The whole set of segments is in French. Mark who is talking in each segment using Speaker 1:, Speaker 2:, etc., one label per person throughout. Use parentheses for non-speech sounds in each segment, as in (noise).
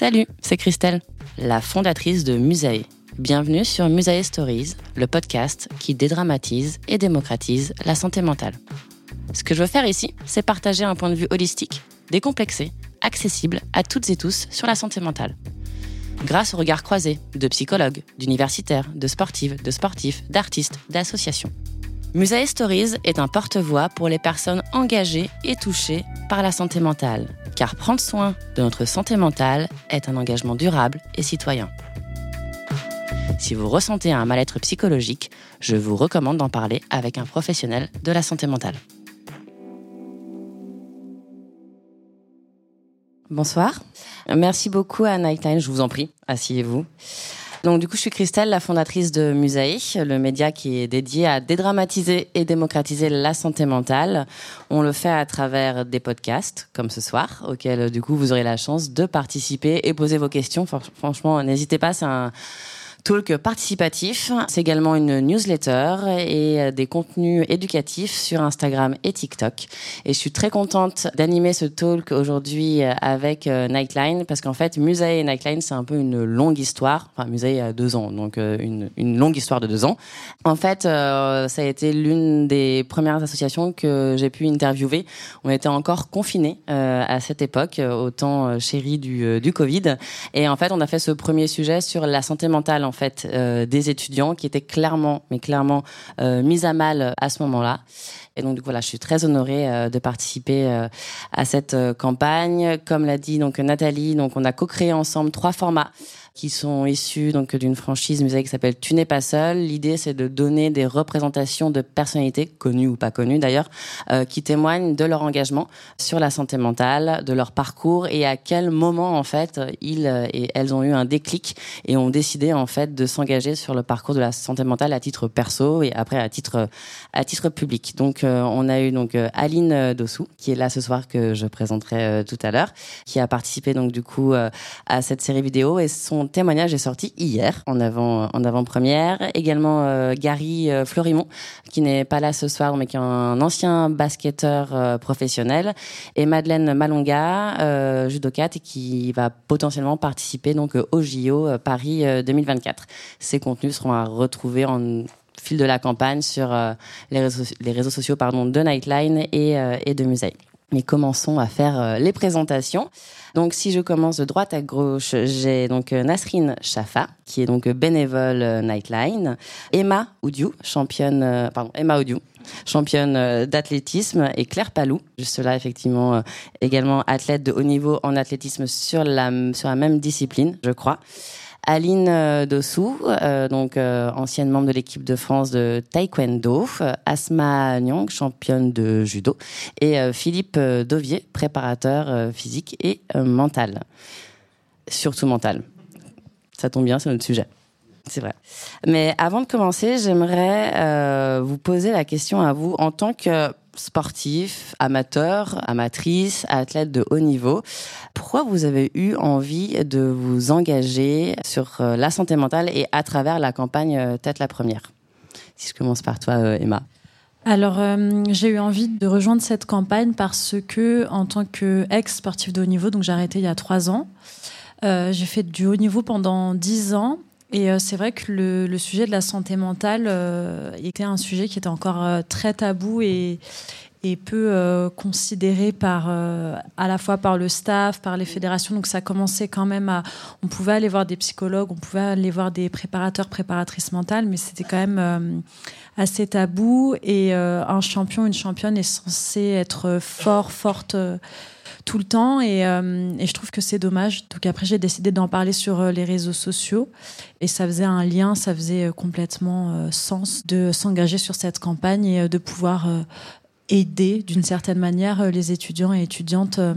Speaker 1: Salut, c'est Christelle, la fondatrice de Musae. Bienvenue sur Musae Stories, le podcast qui dédramatise et démocratise la santé mentale. Ce que je veux faire ici, c'est partager un point de vue holistique, décomplexé, accessible à toutes et tous sur la santé mentale. Grâce au regard croisé de psychologues, d'universitaires, de sportives, de sportifs, d'artistes, d'associations. Musae Stories est un porte-voix pour les personnes engagées et touchées par la santé mentale, car prendre soin de notre santé mentale est un engagement durable et citoyen. Si vous ressentez un mal-être psychologique, je vous recommande d'en parler avec un professionnel de la santé mentale. Bonsoir. Merci beaucoup à Nightline, je vous en prie, asseyez-vous. Donc du coup, je suis Christelle, la fondatrice de Musae, le média qui est dédié à dédramatiser et démocratiser la santé mentale. On le fait à travers des podcasts, comme ce soir, auxquels du coup vous aurez la chance de participer et poser vos questions. Franchement, n'hésitez pas, c'est un talk participatif. C'est également une newsletter et euh, des contenus éducatifs sur Instagram et TikTok. Et je suis très contente d'animer ce talk aujourd'hui euh, avec euh, Nightline parce qu'en fait, Musae et Nightline, c'est un peu une longue histoire. Enfin, Musae a deux ans, donc une, une longue histoire de deux ans. En fait, ça a été l'une des premières associations que j'ai pu interviewer. On était encore confinés à cette époque, au temps chéri du, du Covid. Et en fait, on a fait ce premier sujet sur la santé mentale en fait euh, des étudiants qui étaient clairement, mais clairement euh, mis à mal à ce moment-là. Donc, voilà, je suis très honorée euh, de participer à cette campagne. Comme l'a dit donc Nathalie, donc on a co-créé ensemble trois formats qui sont issus donc d'une franchise musée qui s'appelle Tu n'es pas seul. L'idée c'est de donner des représentations de personnalités connues ou pas connues d'ailleurs euh, qui témoignent de leur engagement sur la santé mentale, de leur parcours et à quel moment en fait ils et elles ont eu un déclic et ont décidé en fait de s'engager sur le parcours de la santé mentale à titre perso et après à titre à titre public. Donc euh, on a eu donc euh, Aline Dossou qui est là ce soir que je présenterai tout à l'heure, qui a participé donc du coup à cette série vidéo et son témoignage est sorti hier en avant en avant-première. Également euh, Gary euh, Florimont qui n'est pas là ce soir mais qui est un ancien basketteur euh, professionnel et Madeleine Malonga euh, judocate et qui va potentiellement participer donc au JO Paris 2024. Ces contenus seront à retrouver en fil de la campagne sur les, réseaux, les réseaux sociaux pardon de Nightline et, et de Musée. Mais commençons à faire les présentations. Donc si je commence de droite à gauche, j'ai donc euh, Nasrine Chafa, qui est donc bénévole euh, Nightline, Emma Oudiou, championne, euh, pardon, Emma Oudiou, championne d'athlétisme, et Claire Palou, juste là effectivement également athlète de haut niveau en athlétisme sur la sur la même discipline, je crois. Aline euh, Dossou, euh, donc euh, ancienne membre de l'équipe de France de taekwondo, Asma Nyong, championne de judo, et Philippe Dovier, préparateur physique et mental. Surtout mental. Ça tombe bien, c'est notre sujet. C'est vrai. Mais avant de commencer, j'aimerais vous poser la question à vous en tant que sportifs, amateurs, amatrices, athlètes de haut niveau. Pourquoi vous avez eu envie de vous engager sur euh, la santé mentale et à travers la campagne euh, Tête la première? Si je commence par toi, euh, Emma.
Speaker 2: Alors, j'ai eu envie de rejoindre cette campagne parce que, en tant qu'ex-sportif de haut niveau, donc j'ai arrêté il y a trois ans, j'ai fait du haut niveau pendant dix ans et c'est vrai que le, sujet de la santé mentale était un sujet qui était encore très tabou et, et peu euh, considéré par euh, à la fois par le staff, par les fédérations. Donc ça commençait quand même à, on pouvait aller voir des psychologues, on pouvait aller voir des préparateurs, préparatrices mentales, mais c'était quand même euh, assez tabou. Et un champion, une championne est censé être fort, forte tout le temps et, et, je trouve que c'est dommage. Donc après j'ai décidé d'en parler sur les réseaux sociaux et ça faisait un lien, ça faisait complètement sens de s'engager sur cette campagne et de pouvoir aider d'une certaine manière euh, les étudiants et étudiantes euh,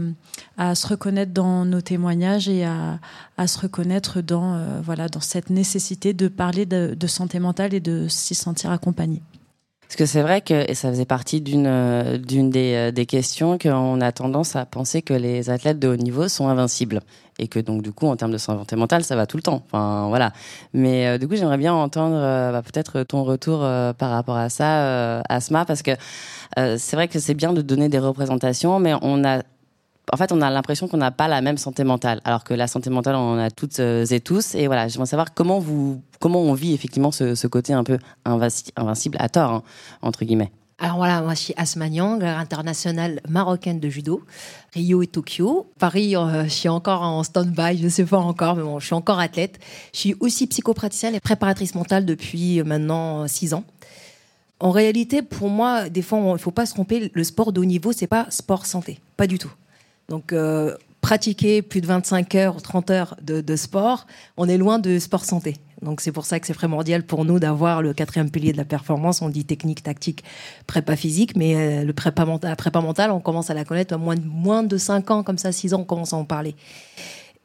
Speaker 2: à se reconnaître dans nos témoignages et à, se reconnaître dans, euh, voilà, dans cette nécessité de parler de, de santé mentale et de s'y sentir accompagné.
Speaker 1: Parce que c'est vrai que et ça faisait partie d'une d'une des, des questions qu'on a tendance à penser que les athlètes de haut niveau sont invincibles et que donc du coup en termes de santé mentale ça va tout le temps. Enfin voilà. Mais du coup j'aimerais bien entendre bah, peut-être ton retour par rapport à ça, Asma, parce que euh, c'est vrai que c'est bien de donner des représentations, mais on a en fait, on a l'impression qu'on n'a pas la même santé mentale, alors que la santé mentale, on en a toutes euh, et tous. Et voilà, j'aimerais savoir comment on vit effectivement ce, côté un peu invincible à tort, hein, entre guillemets.
Speaker 3: Alors voilà, moi je suis Asma Nyang, internationale marocaine de judo, Rio et Tokyo. Paris, euh, je suis encore en stand-by, je ne sais pas encore, mais bon, je suis encore athlète. Je suis aussi psychopraticienne et préparatrice mentale depuis maintenant six ans. En réalité, pour moi, des fois, il ne faut pas se tromper. Le sport de haut niveau, c'est pas sport santé, pas du tout. Donc, euh, pratiquer plus de 25 heures, 30 heures de, sport, on est loin de sport santé. Donc, c'est pour ça que c'est primordial pour nous d'avoir le quatrième pilier de la performance. On dit technique, tactique, prépa physique, mais euh, le prépa mental, la prépa mentale, on commence à la connaître à moins de, moins de 5 ans, comme ça, 6 ans, on commence à en parler.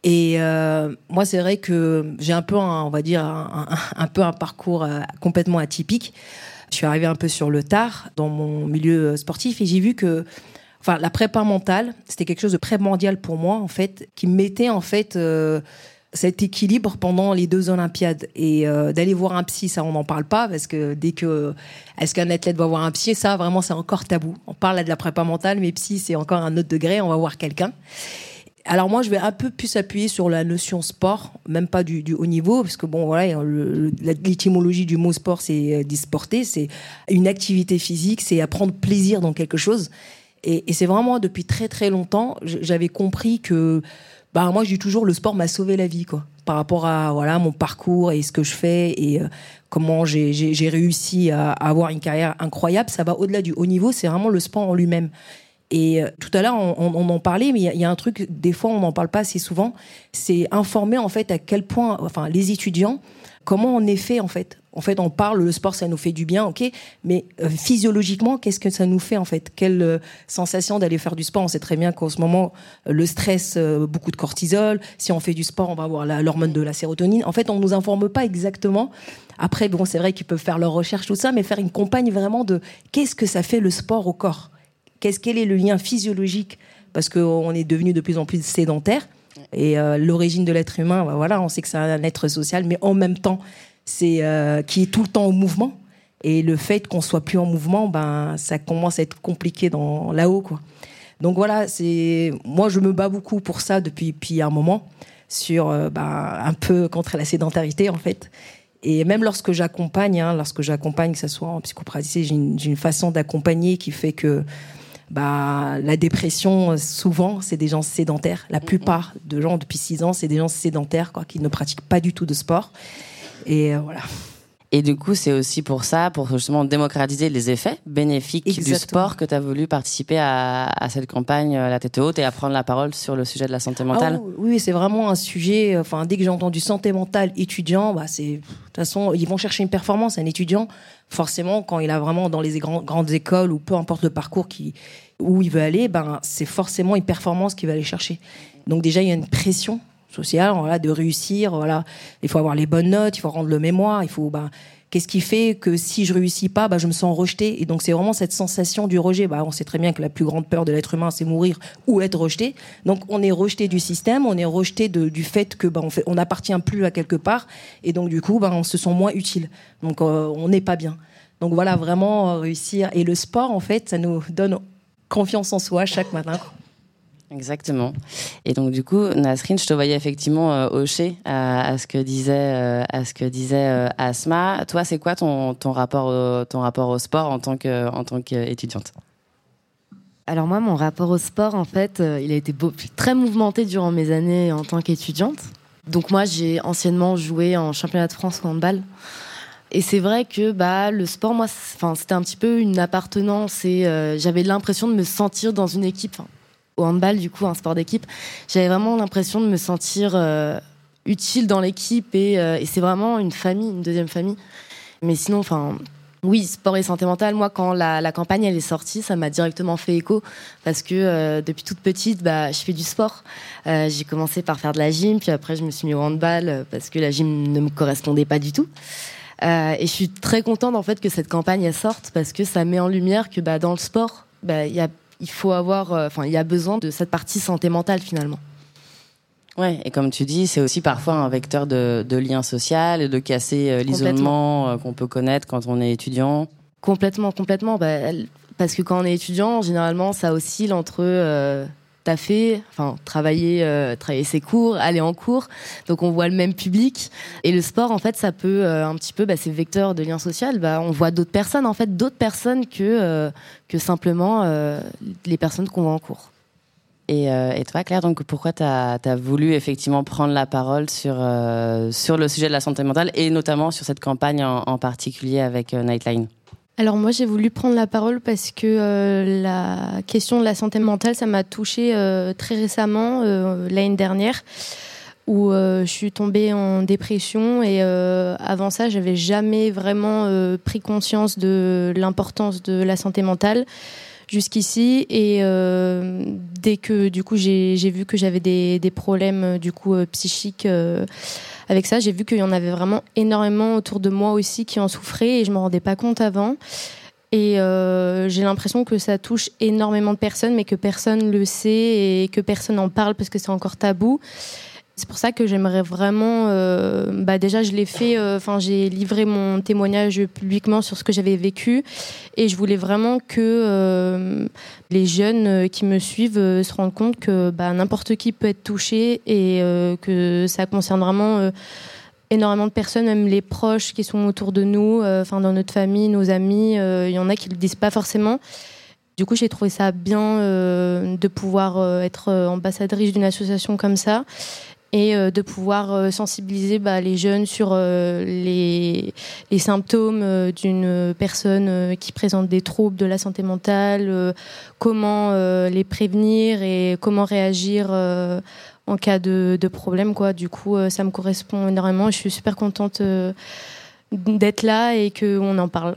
Speaker 3: Et euh, moi, c'est vrai que j'ai un peu, on va dire, un, peu un parcours complètement atypique. Je suis arrivée un peu sur le tard dans mon milieu sportif et j'ai vu que enfin la prépa mentale, c'était quelque chose de primordial pour moi en fait, qui mettait en fait euh, cet équilibre pendant les deux Olympiades et euh, d'aller voir un psy, ça on n'en parle pas parce que dès que est-ce qu'un athlète va voir un psy, ça vraiment c'est encore tabou. On parle de la prépa mentale, mais psy c'est encore un autre degré. On va voir quelqu'un. Alors moi, je vais un peu plus appuyer sur la notion sport, même pas du, haut niveau, parce que bon, voilà, l'étymologie du mot sport, c'est euh, disporter, c'est une activité physique, c'est à prendre plaisir dans quelque chose. Et, c'est vraiment depuis très très longtemps, j'avais compris que, bah moi, je dis toujours, le sport m'a sauvé la vie, quoi, par rapport à voilà mon parcours et ce que je fais et euh, comment j'ai réussi à, avoir une carrière incroyable. Ça va au-delà du haut niveau, c'est vraiment le sport en lui-même. Et euh, tout à l'heure, on, en parlait, mais il y, a un truc, des fois, on n'en parle pas assez souvent, c'est informer en fait à quel point, enfin, les étudiants, comment on est fait en fait? En fait, on parle, le sport, ça nous fait du bien, ok, mais euh, physiologiquement, qu'est-ce que ça nous fait en fait? Quelle euh, sensation d'aller faire du sport? On sait très bien qu'en ce moment, le stress, beaucoup de cortisol. Si on fait du sport, on va avoir l'hormone de la sérotonine. En fait, on nous informe pas exactement. Après, bon, c'est vrai qu'ils peuvent faire leurs recherches, tout ça, mais faire une campagne vraiment de qu'est-ce que ça fait le sport au corps? Qu'est-ce quel est le lien physiologique? Parce qu'on est devenu de plus en plus sédentaire. Et euh, l'origine de l'être humain, bah voilà, on sait que c'est un être social, mais en même temps, c'est euh, qui est tout le temps en mouvement. Et le fait qu'on soit plus en mouvement, ben ça commence à être compliqué dans là-haut, quoi. Donc voilà, c'est moi je me bats beaucoup pour ça depuis, depuis un moment sur euh, ben, un peu contre la sédentarité en fait. Et même lorsque j'accompagne, hein, lorsque j'accompagne, que ce soit en psychopratique, j'ai une, une, façon d'accompagner qui fait que bah, la dépression, souvent, c'est des gens sédentaires. La plupart de gens depuis 6 ans, c'est des gens sédentaires, quoi, qui ne pratiquent pas du tout de sport. Et euh, voilà.
Speaker 1: Et du coup, c'est aussi pour ça, pour justement démocratiser les effets bénéfiques du sport, que tu as voulu participer à, cette campagne euh, La tête haute et à prendre la parole sur le sujet de la santé mentale.
Speaker 3: Ah oui, c'est vraiment un sujet. Enfin, dès que j'ai entendu santé mentale étudiant, bah, c'est de toute façon, ils vont chercher une performance. Un étudiant, forcément, quand il a vraiment dans les grandes écoles ou peu importe le parcours qui où il veut aller, ben c'est forcément une performance qu'il va aller chercher. Donc déjà, il y a une pression sociale, voilà, de réussir, voilà. Il faut avoir les bonnes notes, il faut rendre le mémoire, il faut, ben, Qu'est-ce qui fait que si je réussis pas, bah, je me sens rejeté? Et donc c'est vraiment cette sensation du rejet. Bah, on sait très bien que la plus grande peur de l'être humain, c'est mourir ou être rejeté. Donc on est rejeté du système, on est rejeté du fait que bah, on fait, on n'appartient plus à quelque part, et donc du coup, bah, on se sent moins utile. Donc euh, on n'est pas bien. Donc voilà, vraiment euh, réussir. Et le sport, en fait, ça nous donne confiance en soi chaque matin.
Speaker 1: Exactement. Et donc du coup, Nasrine, je te voyais effectivement euh, hocher à, ce que disait euh, euh, Asma. Toi, c'est quoi ton, rapport au, sport en tant qu'étudiante?
Speaker 4: Alors moi, mon rapport au sport, en fait, il a été très mouvementé durant mes années en tant qu'étudiante. Donc moi, j'ai anciennement joué en championnat de France handball. Et c'est vrai que bah le sport, moi, c'était un petit peu une appartenance et j'avais l'impression de me sentir dans une équipe au handball, du coup, un sport d'équipe, j'avais vraiment l'impression de me sentir euh, utile dans l'équipe euh, et, c'est vraiment une famille, une deuxième famille. Mais sinon, enfin, oui, sport et santé mentale. Moi, quand la, campagne elle est sortie, ça m'a directement fait écho parce que euh, depuis toute petite, bah, je fais du sport. j'ai commencé par faire de la gym, puis après je me suis mis au handball parce que la gym ne me correspondait pas du tout. et je suis très contente en fait que cette campagne elle sorte parce que ça met en lumière que bah, dans le sport, bah, il y a il faut avoir, euh, enfin, il y a besoin de cette partie santé mentale finalement.
Speaker 1: Ouais, et comme tu dis, c'est aussi parfois un vecteur de, lien social et de casser euh, l'isolement euh, qu'on peut connaître quand on est étudiant.
Speaker 4: Complètement, complètement. Bah, parce que quand on est étudiant, généralement, ça oscille entre fait, enfin travailler, euh, travailler ses cours, aller en cours. Donc on voit le même public. Et le sport, en fait, ça peut euh, un petit peu, bah, c'est vecteur de lien social. Bah, on voit d'autres personnes, en fait, d'autres personnes que euh, que simplement les personnes qu'on voit en cours.
Speaker 1: Et, toi, Claire, donc pourquoi tu as, voulu effectivement prendre la parole sur, sur le sujet de la santé mentale et notamment sur cette campagne en particulier avec Nightline?
Speaker 5: Alors moi j'ai voulu prendre la parole parce que euh, la question de la santé mentale ça m'a touchée euh, très récemment euh, l'année dernière où je suis tombée en dépression et avant ça j'avais jamais vraiment pris conscience de l'importance de la santé mentale jusqu'ici. Et dès que du coup j'ai vu que j'avais des, des, problèmes du coup psychiques avec ça, j'ai vu qu'il y en avait vraiment énormément autour de moi aussi qui en souffraient et je me rendais pas compte avant. Et euh, j'ai l'impression que ça touche énormément de personnes, mais que personne le sait et que personne n'en parle parce que c'est encore tabou. C'est pour ça que j'aimerais vraiment. Euh, bah déjà, je l'ai fait. Euh, enfin, j'ai livré mon témoignage publiquement sur ce que j'avais vécu, et je voulais vraiment que euh, les jeunes qui me suivent se rendent compte que bah, n'importe qui peut être touché et que ça concerne vraiment énormément de personnes, même les proches qui sont autour de nous, enfin dans notre famille, nos amis. Il y en a qui le disent pas forcément. Du coup, j'ai trouvé ça bien de pouvoir être ambassadrice d'une association comme ça et euh, de pouvoir euh, sensibiliser bah, les jeunes sur euh, les, les, symptômes d'une personne qui présente des troubles de la santé mentale, comment les prévenir et comment réagir en cas de, de, problème. Quoi. Du coup, ça me correspond énormément. Je suis super contente d'être là et qu'on en parle.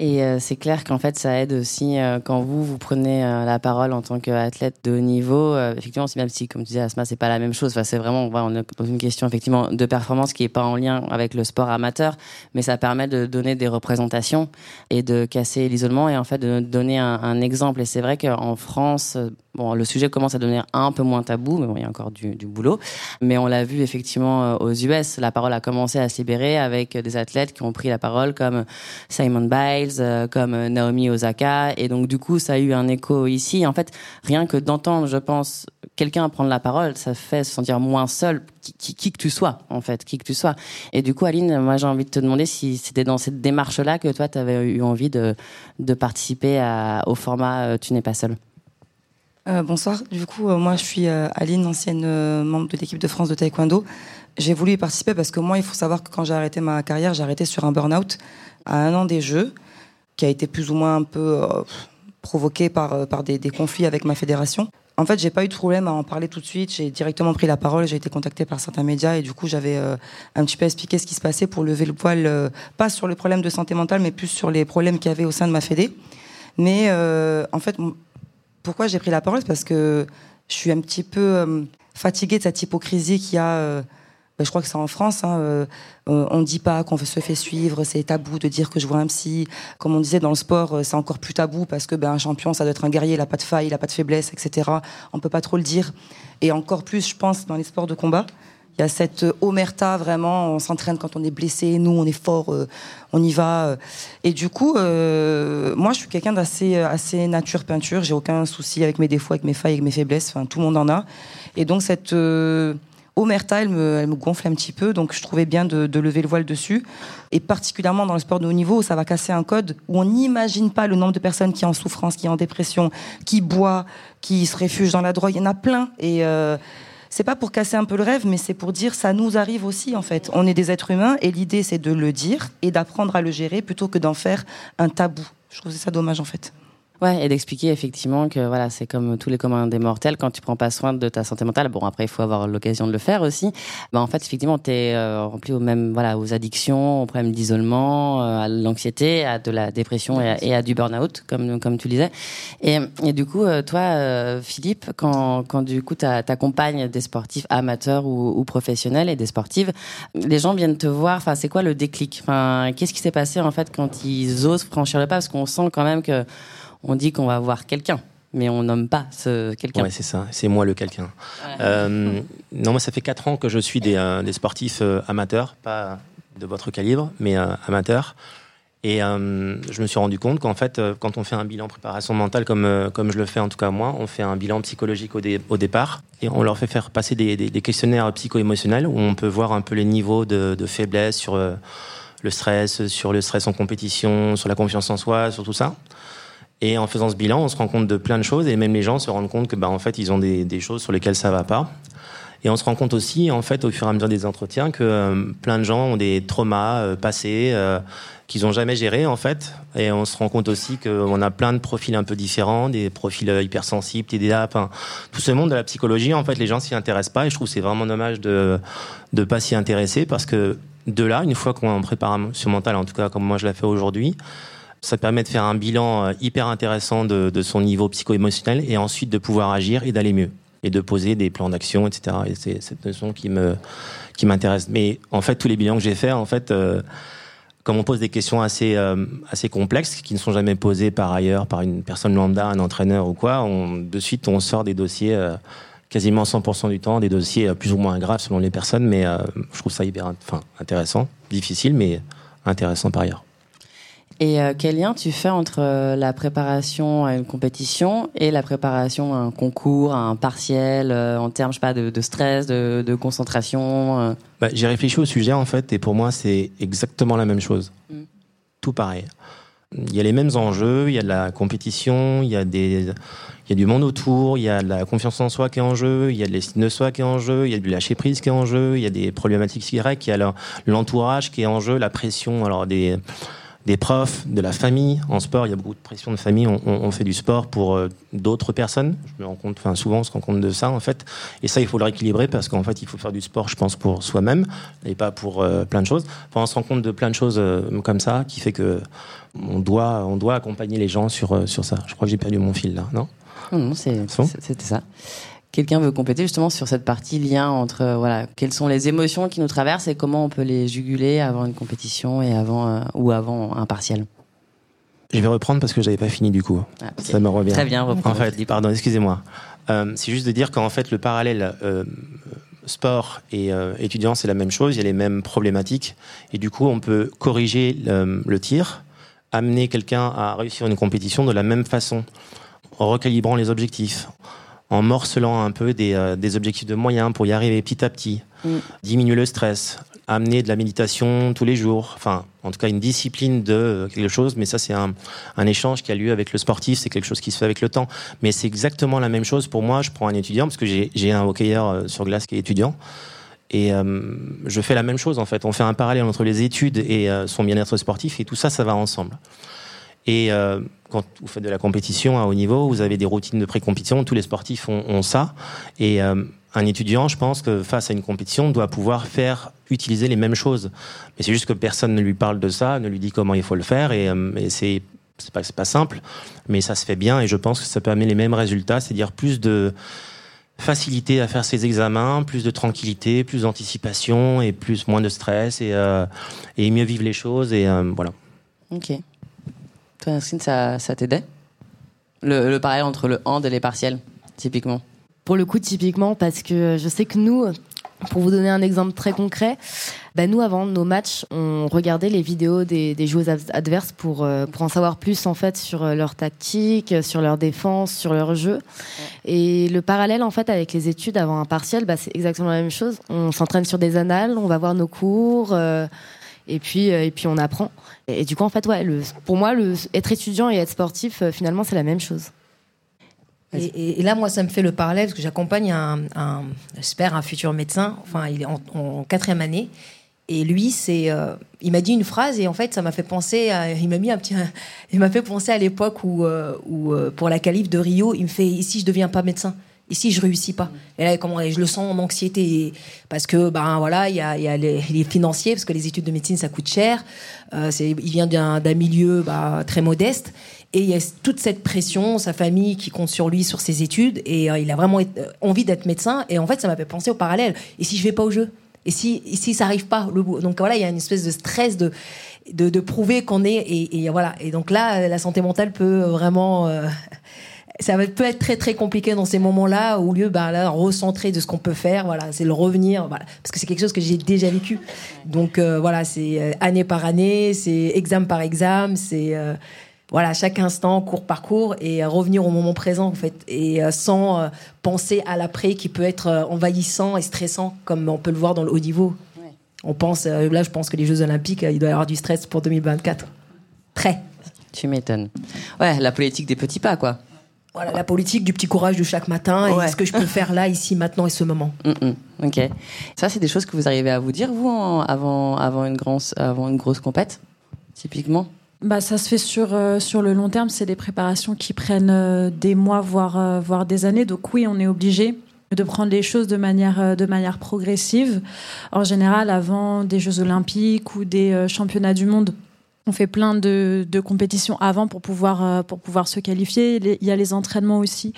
Speaker 1: Et euh, c'est clair qu'en fait, ça aide aussi euh, quand vous, vous prenez euh, la parole en tant qu'athlète de haut niveau. effectivement, c'est même si, comme tu disais, Asma, c'est pas la même chose. Enfin, c'est vraiment, on est dans une question effectivement de performance qui est pas en lien avec le sport amateur, mais ça permet de donner des représentations et de casser l'isolement et en fait de donner un, un exemple. Et c'est vrai qu'en France, Bon, le sujet commence à devenir un peu moins tabou, mais bon, il y a encore du, du boulot. Mais on l'a vu effectivement aux US, la parole a commencé à se libérer avec des athlètes qui ont pris la parole comme Simon Biles, euh, comme euh, Naomi Osaka. Et donc, du coup, ça a eu un écho ici. En fait, rien que d'entendre, je pense, quelqu'un prendre la parole, ça fait se sentir moins seul, qui, que tu sois, en fait, qui que tu sois. Et du coup, Aline, moi, j'ai envie de te demander si c'était dans cette démarche-là que toi, tu avais eu envie de, participer au format euh, Tu n'es pas seul.
Speaker 6: bonsoir. Du coup, moi, je suis Aline, ancienne membre de l'équipe de France de taekwondo. J'ai voulu y participer parce que moi, il faut savoir que quand j'ai arrêté ma carrière, j'ai arrêté sur un burn-out à un an des Jeux qui a été plus ou moins un peu euh, provoqué par, euh, par des, conflits avec ma fédération. En fait, j'ai pas eu de problème à en parler tout de suite. J'ai directement pris la parole. J'ai été contactée par certains médias et du coup, j'avais euh, un petit peu expliqué ce qui se passait pour lever le poil, pas sur le problème de santé mentale, mais plus sur les problèmes qu'il y avait au sein de ma fédé. Mais en fait, pourquoi j'ai pris la parole? Parce que je suis un petit peu fatiguée de cette hypocrisie qu'il y a je crois que c'est en France, hein, euh, euh, on ne dit pas qu'on se fait suivre, c'est tabou de dire que je vois un psy. Comme on disait dans le sport, euh, c'est encore plus tabou parce que ben, un champion, ça doit être un guerrier, il n'a pas de faille, il n'a pas de faiblesse, etc. On peut pas trop le dire. Et encore plus, je pense, dans les sports de combat. Il y a cette omerta vraiment, on s'entraîne quand on est blessé, nous on est fort, on y va. Et du coup, moi je suis quelqu'un d'assez assez nature peinture, j'ai aucun souci avec mes défauts, avec mes failles, avec mes faiblesses, enfin tout le monde en a. Et donc cette Omerta, elle me, elle me gonfle un petit peu, donc je trouvais bien de, lever le voile dessus. Et particulièrement dans le sport de haut niveau, ça va casser un code où on n'imagine pas le nombre de personnes qui sont en souffrance, qui sont en dépression, qui boit, qui se réfugient dans la drogue. Il y en a plein. Et euh, c'est pas pour casser un peu le rêve, mais c'est pour dire ça nous arrive aussi en fait. On est des êtres humains et l'idée c'est de le dire et d'apprendre à le gérer plutôt que d'en faire un tabou. Je trouve ça dommage en fait.
Speaker 1: Ouais, et d'expliquer effectivement que voilà, c'est comme tous les communs des mortels, quand tu prends pas soin de ta santé mentale, bon après il faut avoir l'occasion de le faire aussi. Bah en fait effectivement tu es euh, rempli aux mêmes voilà aux addictions, aux problèmes d'isolement, euh, à l'anxiété, à de la dépression et à, du burn-out comme comme tu disais. Et, et du coup euh, toi Philippe, quand quand du coup tu accompagnes des sportifs amateurs ou, ou, professionnels et des sportives, les gens viennent te voir. Enfin c'est quoi le déclic? Enfin qu'est-ce qui s'est passé en fait quand ils osent franchir le pas? Parce qu'on sent quand même que on dit qu'on va voir quelqu'un mais on nomme pas ce quelqu'un.
Speaker 7: Ouais, c'est ça, c'est moi le quelqu'un. Euh, non, moi, ça fait 4 ans que je suis des, euh, sportifs euh, amateurs, pas de votre calibre, mais amateurs. Et je me suis rendu compte qu'en fait, quand on fait un bilan préparation mentale, comme, comme je le fais en tout cas moi, on fait un bilan psychologique au, au départ et on leur fait faire passer des, des, questionnaires psycho-émotionnels où on peut voir un peu les niveaux de, de faiblesse sur le stress, sur le stress en compétition, sur la confiance en soi, sur tout ça. Et en faisant ce bilan, on se rend compte de plein de choses et même les gens se rendent compte que, bah, en fait, ils ont des, des choses sur lesquelles ça va pas. Et on se rend compte aussi, en fait, au fur et à mesure des entretiens, que euh, plein de gens ont des traumas euh, passés euh, qu'ils n'ont jamais gérés, en fait. Et on se rend compte aussi qu'on a plein de profils un peu différents, des profils hypersensibles, TDA, enfin, tout ce monde de la psychologie, en fait, les gens s'y intéressent pas. Et je trouve c'est vraiment dommage de ne pas s'y intéresser parce que de là, une fois qu'on prépare un sur mental, en tout cas comme moi je l'ai fait aujourd'hui, ça permet de faire un bilan euh, hyper intéressant de, son niveau psycho-émotionnel et ensuite de pouvoir agir et d'aller mieux et de poser des plans d'action, etc. Et c'est cette notion qui me qui m'intéresse. Mais en fait, tous les bilans que j'ai faits, en fait, euh, comme on pose des questions assez euh, assez complexes qui ne sont jamais posées par ailleurs par une personne lambda, un entraîneur ou quoi, de suite on sort des dossiers. quasiment 100% du temps, des dossiers plus ou moins graves selon les personnes, mais je trouve ça hyper enfin, intéressant, difficile, mais intéressant par ailleurs.
Speaker 1: Et euh, quel lien tu fais entre euh, la préparation à une compétition et la préparation à un concours, à un partiel, euh, en termes, je sais pas, de, de stress, de, de concentration
Speaker 7: bah, J'ai réfléchi au sujet en fait, et pour moi c'est exactement la même chose. Mm. Tout pareil. Il y a les mêmes enjeux, il y a de la compétition, il y a des, il y a du monde autour, il y a de la confiance en soi qui est en jeu, il y a de l'estime de soi qui est en jeu, il y a du lâcher prise qui est en jeu, il y a des problématiques Y, il y a l'entourage qui est en jeu, la pression, alors des, des profs, de la famille. En sport, il y a beaucoup de pression de famille. On, fait du sport pour euh, d'autres personnes. Je me rends compte, enfin, souvent, on se rend compte de ça, en fait. Et ça, il faut le rééquilibrer parce qu'en fait, il faut faire du sport, je pense, pour soi-même et pas pour euh, plein de choses. Enfin, on se rend compte de plein de choses euh, comme ça qui fait que on doit, on doit accompagner les gens sur, sur ça. Je crois que j'ai perdu mon fil là, non?
Speaker 1: Non, non c'était ça quelqu'un veut compléter justement sur cette partie lien entre euh, voilà quelles sont les émotions qui nous traversent et comment on peut les juguler avant une compétition et avant euh, ou avant un partiel.
Speaker 7: Je vais reprendre parce que j'avais pas fini du coup. Ah, Ça me revient.
Speaker 1: Très bien, reprends.
Speaker 7: En fait, pardon, excusez-moi. Euh, c'est juste de dire qu'en fait le parallèle sport et étudiant c'est la même chose, il y a les mêmes problématiques et du coup on peut corriger le tir, amener quelqu'un à réussir une compétition de la même façon en recalibrant les objectifs, en morcelant un peu des, euh, des, objectifs de moyens pour y arriver petit à petit, mm. diminuer le stress, amener de la méditation tous les jours, enfin, en tout cas une discipline de euh, quelque chose, mais ça c'est un, un, échange qui a lieu avec le sportif, c'est quelque chose qui se fait avec le temps. Mais c'est exactement la même chose pour moi, je prends un étudiant, parce que j'ai un hockeyeur euh, sur glace qui est étudiant, et je fais la même chose en fait. On fait un parallèle entre les études et son bien-être sportif, et tout ça, ça va ensemble. Et euh, quand vous faites de la compétition à haut niveau, vous avez des routines de pré-compétition. Tous les sportifs ont, ça. Et euh, un étudiant, je pense que face à une compétition, doit pouvoir faire utiliser les mêmes choses. Mais c'est juste que personne ne lui parle de ça, ne lui dit comment il faut le faire. Et, euh, et c'est c'est pas, pas simple, mais ça se fait bien. Et je pense que ça peut amener les mêmes résultats, c'est-à-dire plus de facilité à faire ses examens, plus de tranquillité, plus d'anticipation et plus moins de stress et, euh, et mieux vivre les choses et voilà.
Speaker 1: Ok. Toi, Nasrine, ça, ça t'aidait le, le parallèle entre le hand et les partiels, typiquement
Speaker 4: Pour le coup, typiquement, parce que je sais que nous, pour vous donner un exemple très concret, bah nous avant nos matchs, on regardait les vidéos des, des joueuses adverses pour euh, pour en savoir plus en fait sur euh, leur tactique, sur leur défense, sur leur jeu. Et le parallèle en fait avec les études avant un partiel, bah, c'est exactement la même chose. On s'entraîne sur des annales, on va voir nos cours. Euh, et puis et puis on apprend et, du coup en fait ouais le, pour moi le être étudiant et être sportif finalement c'est la même chose
Speaker 3: et, et, là, moi, ça me fait le parallèle parce que j'accompagne un, un, j'espère, un futur médecin. Enfin, il est en, en quatrième année. Et lui, c'est, euh, il m'a dit une phrase et en fait, ça m'a fait penser. À, il m'a mis un petit, (laughs) il m'a fait penser à l'époque où, euh, où euh, pour la calife de Rio, il me fait ici, je deviens pas médecin. Ici, je réussis pas. Et là, comment je le sens en anxiété parce que ben voilà, il y a, les, financiers parce que les études de médecine ça coûte cher. Euh, il vient d'un, milieu bah, très modeste. Et il y a toute cette pression, sa famille qui compte sur lui, sur ses études, et euh, il a vraiment envie d'être médecin. Et en fait, ça m'a fait penser au parallèle. Et si je vais pas au jeu Et si, si ça arrive pas Donc voilà, il y a une espèce de stress de, de, prouver qu'on est. Et, et, voilà. Et donc là, la santé mentale peut vraiment. Euh, ça peut être très très compliqué dans ces moments-là, au lieu bah, là, recentrer de ce qu'on peut faire, voilà, c'est le revenir, voilà, parce que c'est quelque chose que j'ai déjà vécu. Donc euh, voilà, c'est euh, année par année, c'est examen par examen, c'est euh, voilà, chaque instant, cours par cours, et revenir au moment présent, en fait, et euh, sans euh, penser à l'après qui peut être euh, envahissant et stressant, comme on peut le voir dans le haut niveau. Ouais. On pense, là, je pense que les Jeux Olympiques, il doit y avoir du stress pour 2024. Très.
Speaker 1: Tu m'étonnes. Ouais, la politique des petits pas, quoi.
Speaker 3: Voilà, la politique du petit courage de chaque matin, ouais. et ce que je peux faire là, ici, maintenant et ce moment.
Speaker 1: Mm -mm. Ok. Ça, c'est des choses que vous arrivez à vous dire, vous, en, avant, avant, une grosse, avant une grosse compète, typiquement?
Speaker 2: Bah, ça se fait sur, euh, sur le long terme. C'est des préparations qui prennent euh, des mois, voire, euh, voire des années. Donc oui, on est obligé de prendre les choses de manière, de manière progressive. En général, avant des Jeux olympiques ou des championnats du monde, on fait plein de, compétitions avant pour pouvoir, pour pouvoir se qualifier. Il y a les entraînements aussi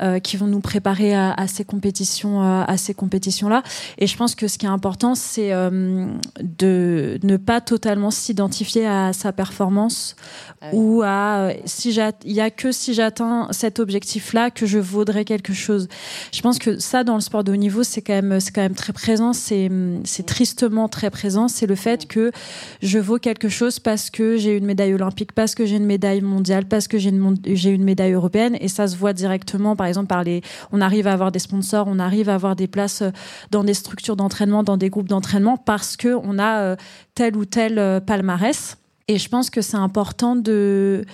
Speaker 2: euh, qui vont nous préparer à, à ces compétitions, euh, à ces compétitions-là. Et je pense que ce qui est important, c'est euh, de ne pas totalement s'identifier à sa performance ah oui. ou à si il y a que si j'atteins cet objectif-là que je vaudrais quelque chose. Je pense que ça, dans le sport de haut niveau, c'est quand même, c'est quand même très présent. C'est, c'est tristement très présent. C'est le fait que je vaux quelque chose parce que j'ai une médaille olympique, parce que j'ai une médaille mondiale, parce que j'ai une, j'ai une médaille européenne, et ça se voit directement par exemple, par les, on arrive à avoir des sponsors, on arrive à avoir des places dans des structures d'entraînement, dans des groupes d'entraînement, parce que on a tel ou tel palmarès. Et je pense que c'est important de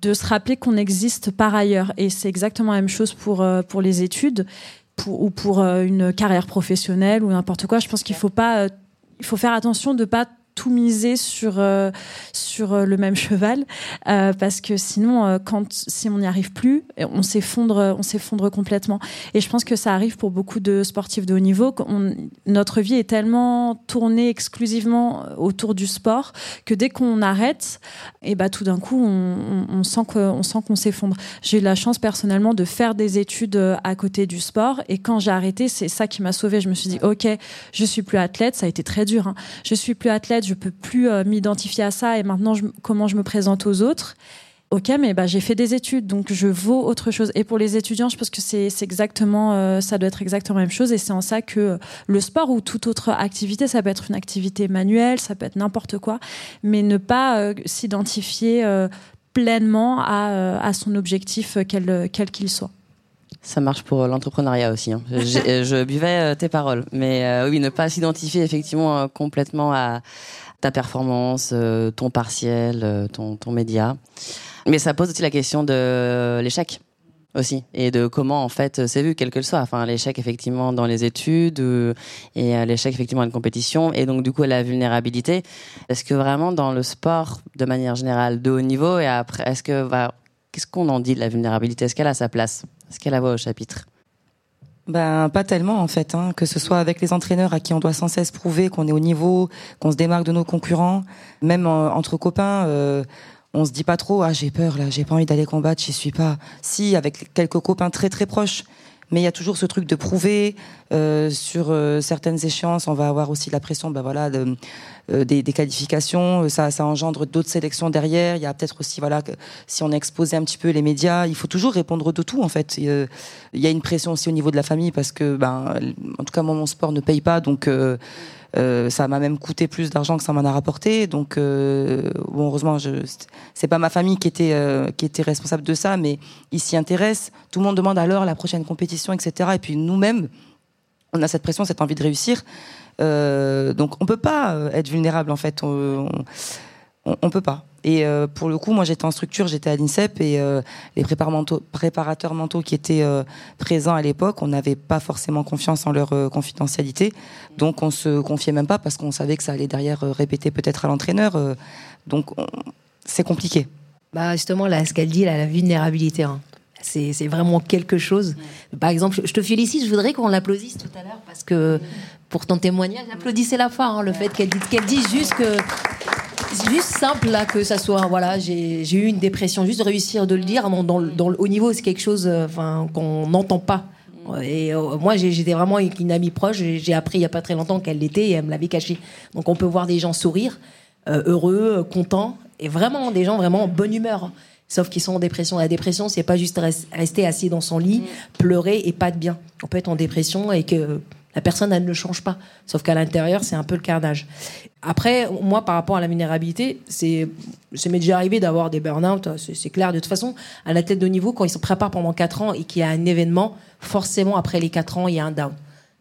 Speaker 2: de se rappeler qu'on existe par ailleurs. Et c'est exactement la même chose pour pour les études. Ou pour une carrière professionnelle ou n'importe quoi, je pense qu'il faut pas, il faut faire attention de pas tout miser sur euh, sur le même cheval. Euh, parce que sinon euh, quand si on n'y arrive plus on s'effondre on s'effondre complètement. Et je pense que ça arrive pour beaucoup de sportifs de haut niveau on, notre vie est tellement tournée exclusivement autour du sport que dès qu'on arrête et bah tout d'un coup on, on, on sent qu'on sent qu'on s'effondre. J'ai eu la chance personnellement de faire des études à côté du sport. Et quand j'ai arrêté c'est ça qui m'a sauvé je me suis dit ok je suis plus athlète. Ça a été très dur hein. je suis plus athlète je peux plus euh, m'identifier à ça et maintenant comment je me présente aux autres. Ok, mais bah, j'ai fait des études, donc je vaux autre chose. Et pour les étudiants, je pense que c'est exactement, euh, ça doit être exactement la même chose. Et c'est en ça que le sport ou toute autre activité, ça peut être une activité manuelle, ça peut être n'importe quoi, mais ne pas euh, s'identifier euh, pleinement à, euh, son objectif, quel qu'il qu soit.
Speaker 1: Ça marche pour l'entrepreneuriat aussi. Hein. Je, je, buvais tes paroles, mais oui, ne pas s'identifier effectivement complètement à ta performance, euh, ton partiel, euh, ton, média. Mais ça pose aussi la question de l'échec aussi et de comment en fait c'est vu quel que soit enfin l'échec effectivement dans les études euh, et euh, l'échec effectivement à une compétition et donc du coup la vulnérabilité est-ce que vraiment dans le sport de manière générale de haut niveau et après est-ce que qu'est-ce qu'on en dit de la vulnérabilité? Est-ce qu'elle a sa place? Est-ce qu'elle a voix au chapitre?
Speaker 6: Ben pas tellement en fait, hein, que ce soit avec les entraîneurs à qui on doit sans cesse prouver qu'on est au niveau, qu'on se démarque de nos concurrents, même entre copains, euh, on se dit pas trop ah j'ai peur là, j'ai pas envie d'aller combattre, j'y suis pas. Si avec quelques copains très très proches, mais il y a toujours ce truc de prouver euh, sur euh, certaines échéances. On va avoir aussi la pression, ben voilà, euh, des, des, qualifications. Ça, ça engendre d'autres sélections derrière. Il y a peut-être aussi, voilà, que si on exposé un petit peu les médias, il faut toujours répondre de tout en fait. Il y a une pression aussi au niveau de la famille parce que, ben, en tout cas, moi, mon sport ne paye pas, donc. Euh, ça m'a même coûté plus d'argent que ça m'en a rapporté. Donc, euh, bon, heureusement, je, c'est pas ma famille qui était euh, qui était responsable de ça, mais ils s'y intéressent. Tout le monde demande alors la prochaine compétition, etc. Et puis nous-mêmes, on a cette pression, cette envie de réussir. donc, on peut pas être vulnérable en fait. On peut pas. Et euh, pour le coup, moi j'étais en structure, j'étais à l'INSEP et euh, les préparateurs mentaux qui étaient euh, présents à l'époque, on n'avait pas forcément confiance en leur confidentialité. Donc on se confiait même pas parce qu'on savait que ça allait derrière répéter peut-être à l'entraîneur. donc c'est compliqué.
Speaker 3: Bah justement, là, ce qu'elle dit, la vulnérabilité. Hein. C'est, vraiment quelque chose. Par exemple, je te félicite, je voudrais qu'on l'applaudisse tout à l'heure parce que pour ton témoignage, applaudissez la fois, hein, le fait qu'elle dit juste que juste simple là que ça soit voilà j'ai eu une dépression. Juste de réussir de le dire dans, dans, dans le haut niveau c'est quelque chose euh, enfin qu'on n'entend pas. Et euh, moi j'étais vraiment une amie proche j'ai appris il y a pas très longtemps qu'elle l'était et elle me l'avait caché donc on peut voir des gens sourire euh, heureux contents et vraiment des gens vraiment en bonne humeur. Sauf qu'ils sont en dépression. La dépression c'est pas juste rester assis dans son lit pleurer et pas de bien. On peut être en dépression et que la personne, elle ne change pas. Sauf qu'à l'intérieur, c'est un peu le carnage. Après, moi, par rapport à la vulnérabilité, c'est, c'est m'est déjà arrivé d'avoir des burn-out, c'est, clair. De toute façon, à la tête de niveau, quand ils se préparent pendant 4 ans et qu'il y a un événement, forcément, après les 4 ans, il y a un down.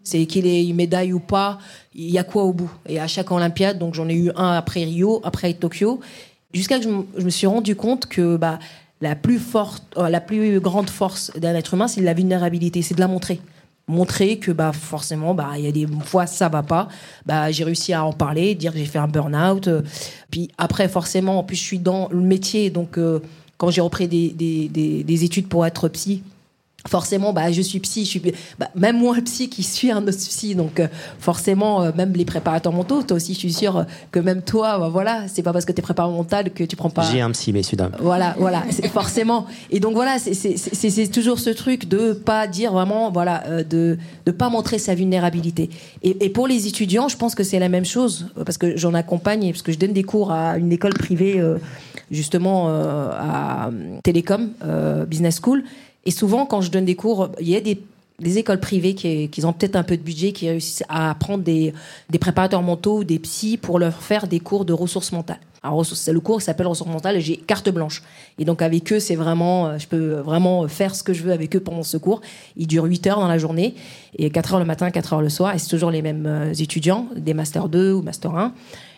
Speaker 3: C'est qu'il ait une médaille ou pas, il y a quoi au bout. Et à chaque Olympiade, donc j'en ai eu un après Rio, après Tokyo, jusqu'à que je me suis rendu compte que bah, la plus forte, euh, la plus grande force d'un être humain, c'est la vulnérabilité, c'est de la montrer montrer que bah forcément bah il y a des fois ça va pas. Bah j'ai réussi à en parler dire que j'ai fait un burn out puis après forcément en plus je suis dans le métier. Donc euh, quand j'ai repris des, des, des, des, études pour être psy forcément, bah, je suis psy, je suis, bah, même moi, psy qui suis un autre psy, donc euh, forcément, euh, même les préparateurs mentaux, toi aussi, je suis sûre que même toi, bah, voilà, c'est pas parce que tu es préparateur mental que tu prends pas.
Speaker 7: J'ai un psy, messieurs dames.
Speaker 3: Voilà, voilà, (laughs) forcément. Et donc voilà, c'est toujours ce truc de pas dire vraiment, voilà, euh, de de pas montrer sa vulnérabilité. Et, et pour les étudiants, je pense que c'est la même chose parce que j'en accompagne, parce que je donne des cours à une école privée, justement à Télécom Business School. Et souvent, quand je donne des cours, il y a des, écoles privées qui, ont peut-être un peu de budget, qui réussissent à prendre des, préparateurs mentaux ou des psys pour leur faire des cours de ressources mentales. Alors, le cours s'appelle ressources mentales et j'ai carte blanche. Et donc, avec eux, c'est vraiment, euh, je peux vraiment faire ce que je veux avec eux pendant ce cours. Il dure 8 heures dans la journée et 4 heures le matin, 4 heures le soir. Et c'est toujours les mêmes euh, étudiants, des Master 2 ou Master 1.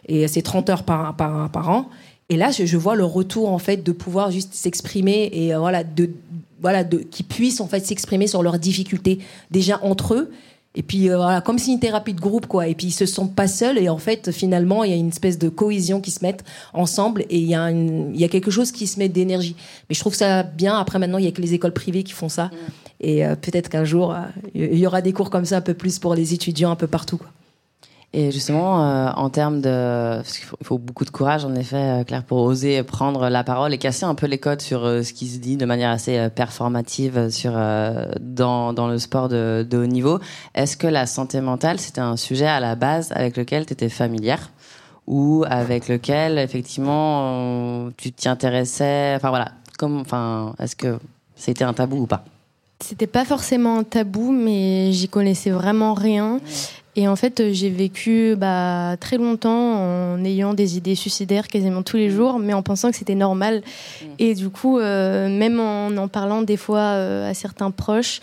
Speaker 3: Et c'est 30 heures par, par an. Et là, je, vois le retour en fait de pouvoir juste s'exprimer et euh, voilà, de, voilà, de, qui puissent en fait s'exprimer sur leurs difficultés déjà entre eux. Et puis euh, voilà, comme si une thérapie de groupe quoi. Et puis ils se sentent pas seuls et en fait finalement il y a une espèce de cohésion qui se met ensemble et il y a il y a quelque chose qui se met d'énergie. Mais je trouve ça bien. Après maintenant il y a que les écoles privées qui font ça. Mm. Et euh, peut-être qu'un jour il y aura des cours comme ça un peu plus pour les étudiants un peu partout quoi.
Speaker 1: Et justement, euh, en termes de, parce qu'il faut, beaucoup de courage, en effet, euh, Claire, pour oser prendre la parole et casser un peu les codes sur euh, ce qui se dit de manière assez performative sur dans dans le sport de, de haut niveau. Est-ce que la santé mentale, c'était un sujet à la base avec lequel tu étais familière ou avec lequel effectivement tu t'y intéressais? Enfin voilà, comme, enfin, est-ce que c'était un tabou ou pas?
Speaker 5: C'était pas forcément un tabou, mais j'y connaissais vraiment rien. Et en fait, euh, j'ai vécu bah, très longtemps en ayant des idées suicidaires quasiment tous les jours, mais en pensant que c'était normal. Mm. Et du coup, euh, même en en parlant des fois euh, à certains proches,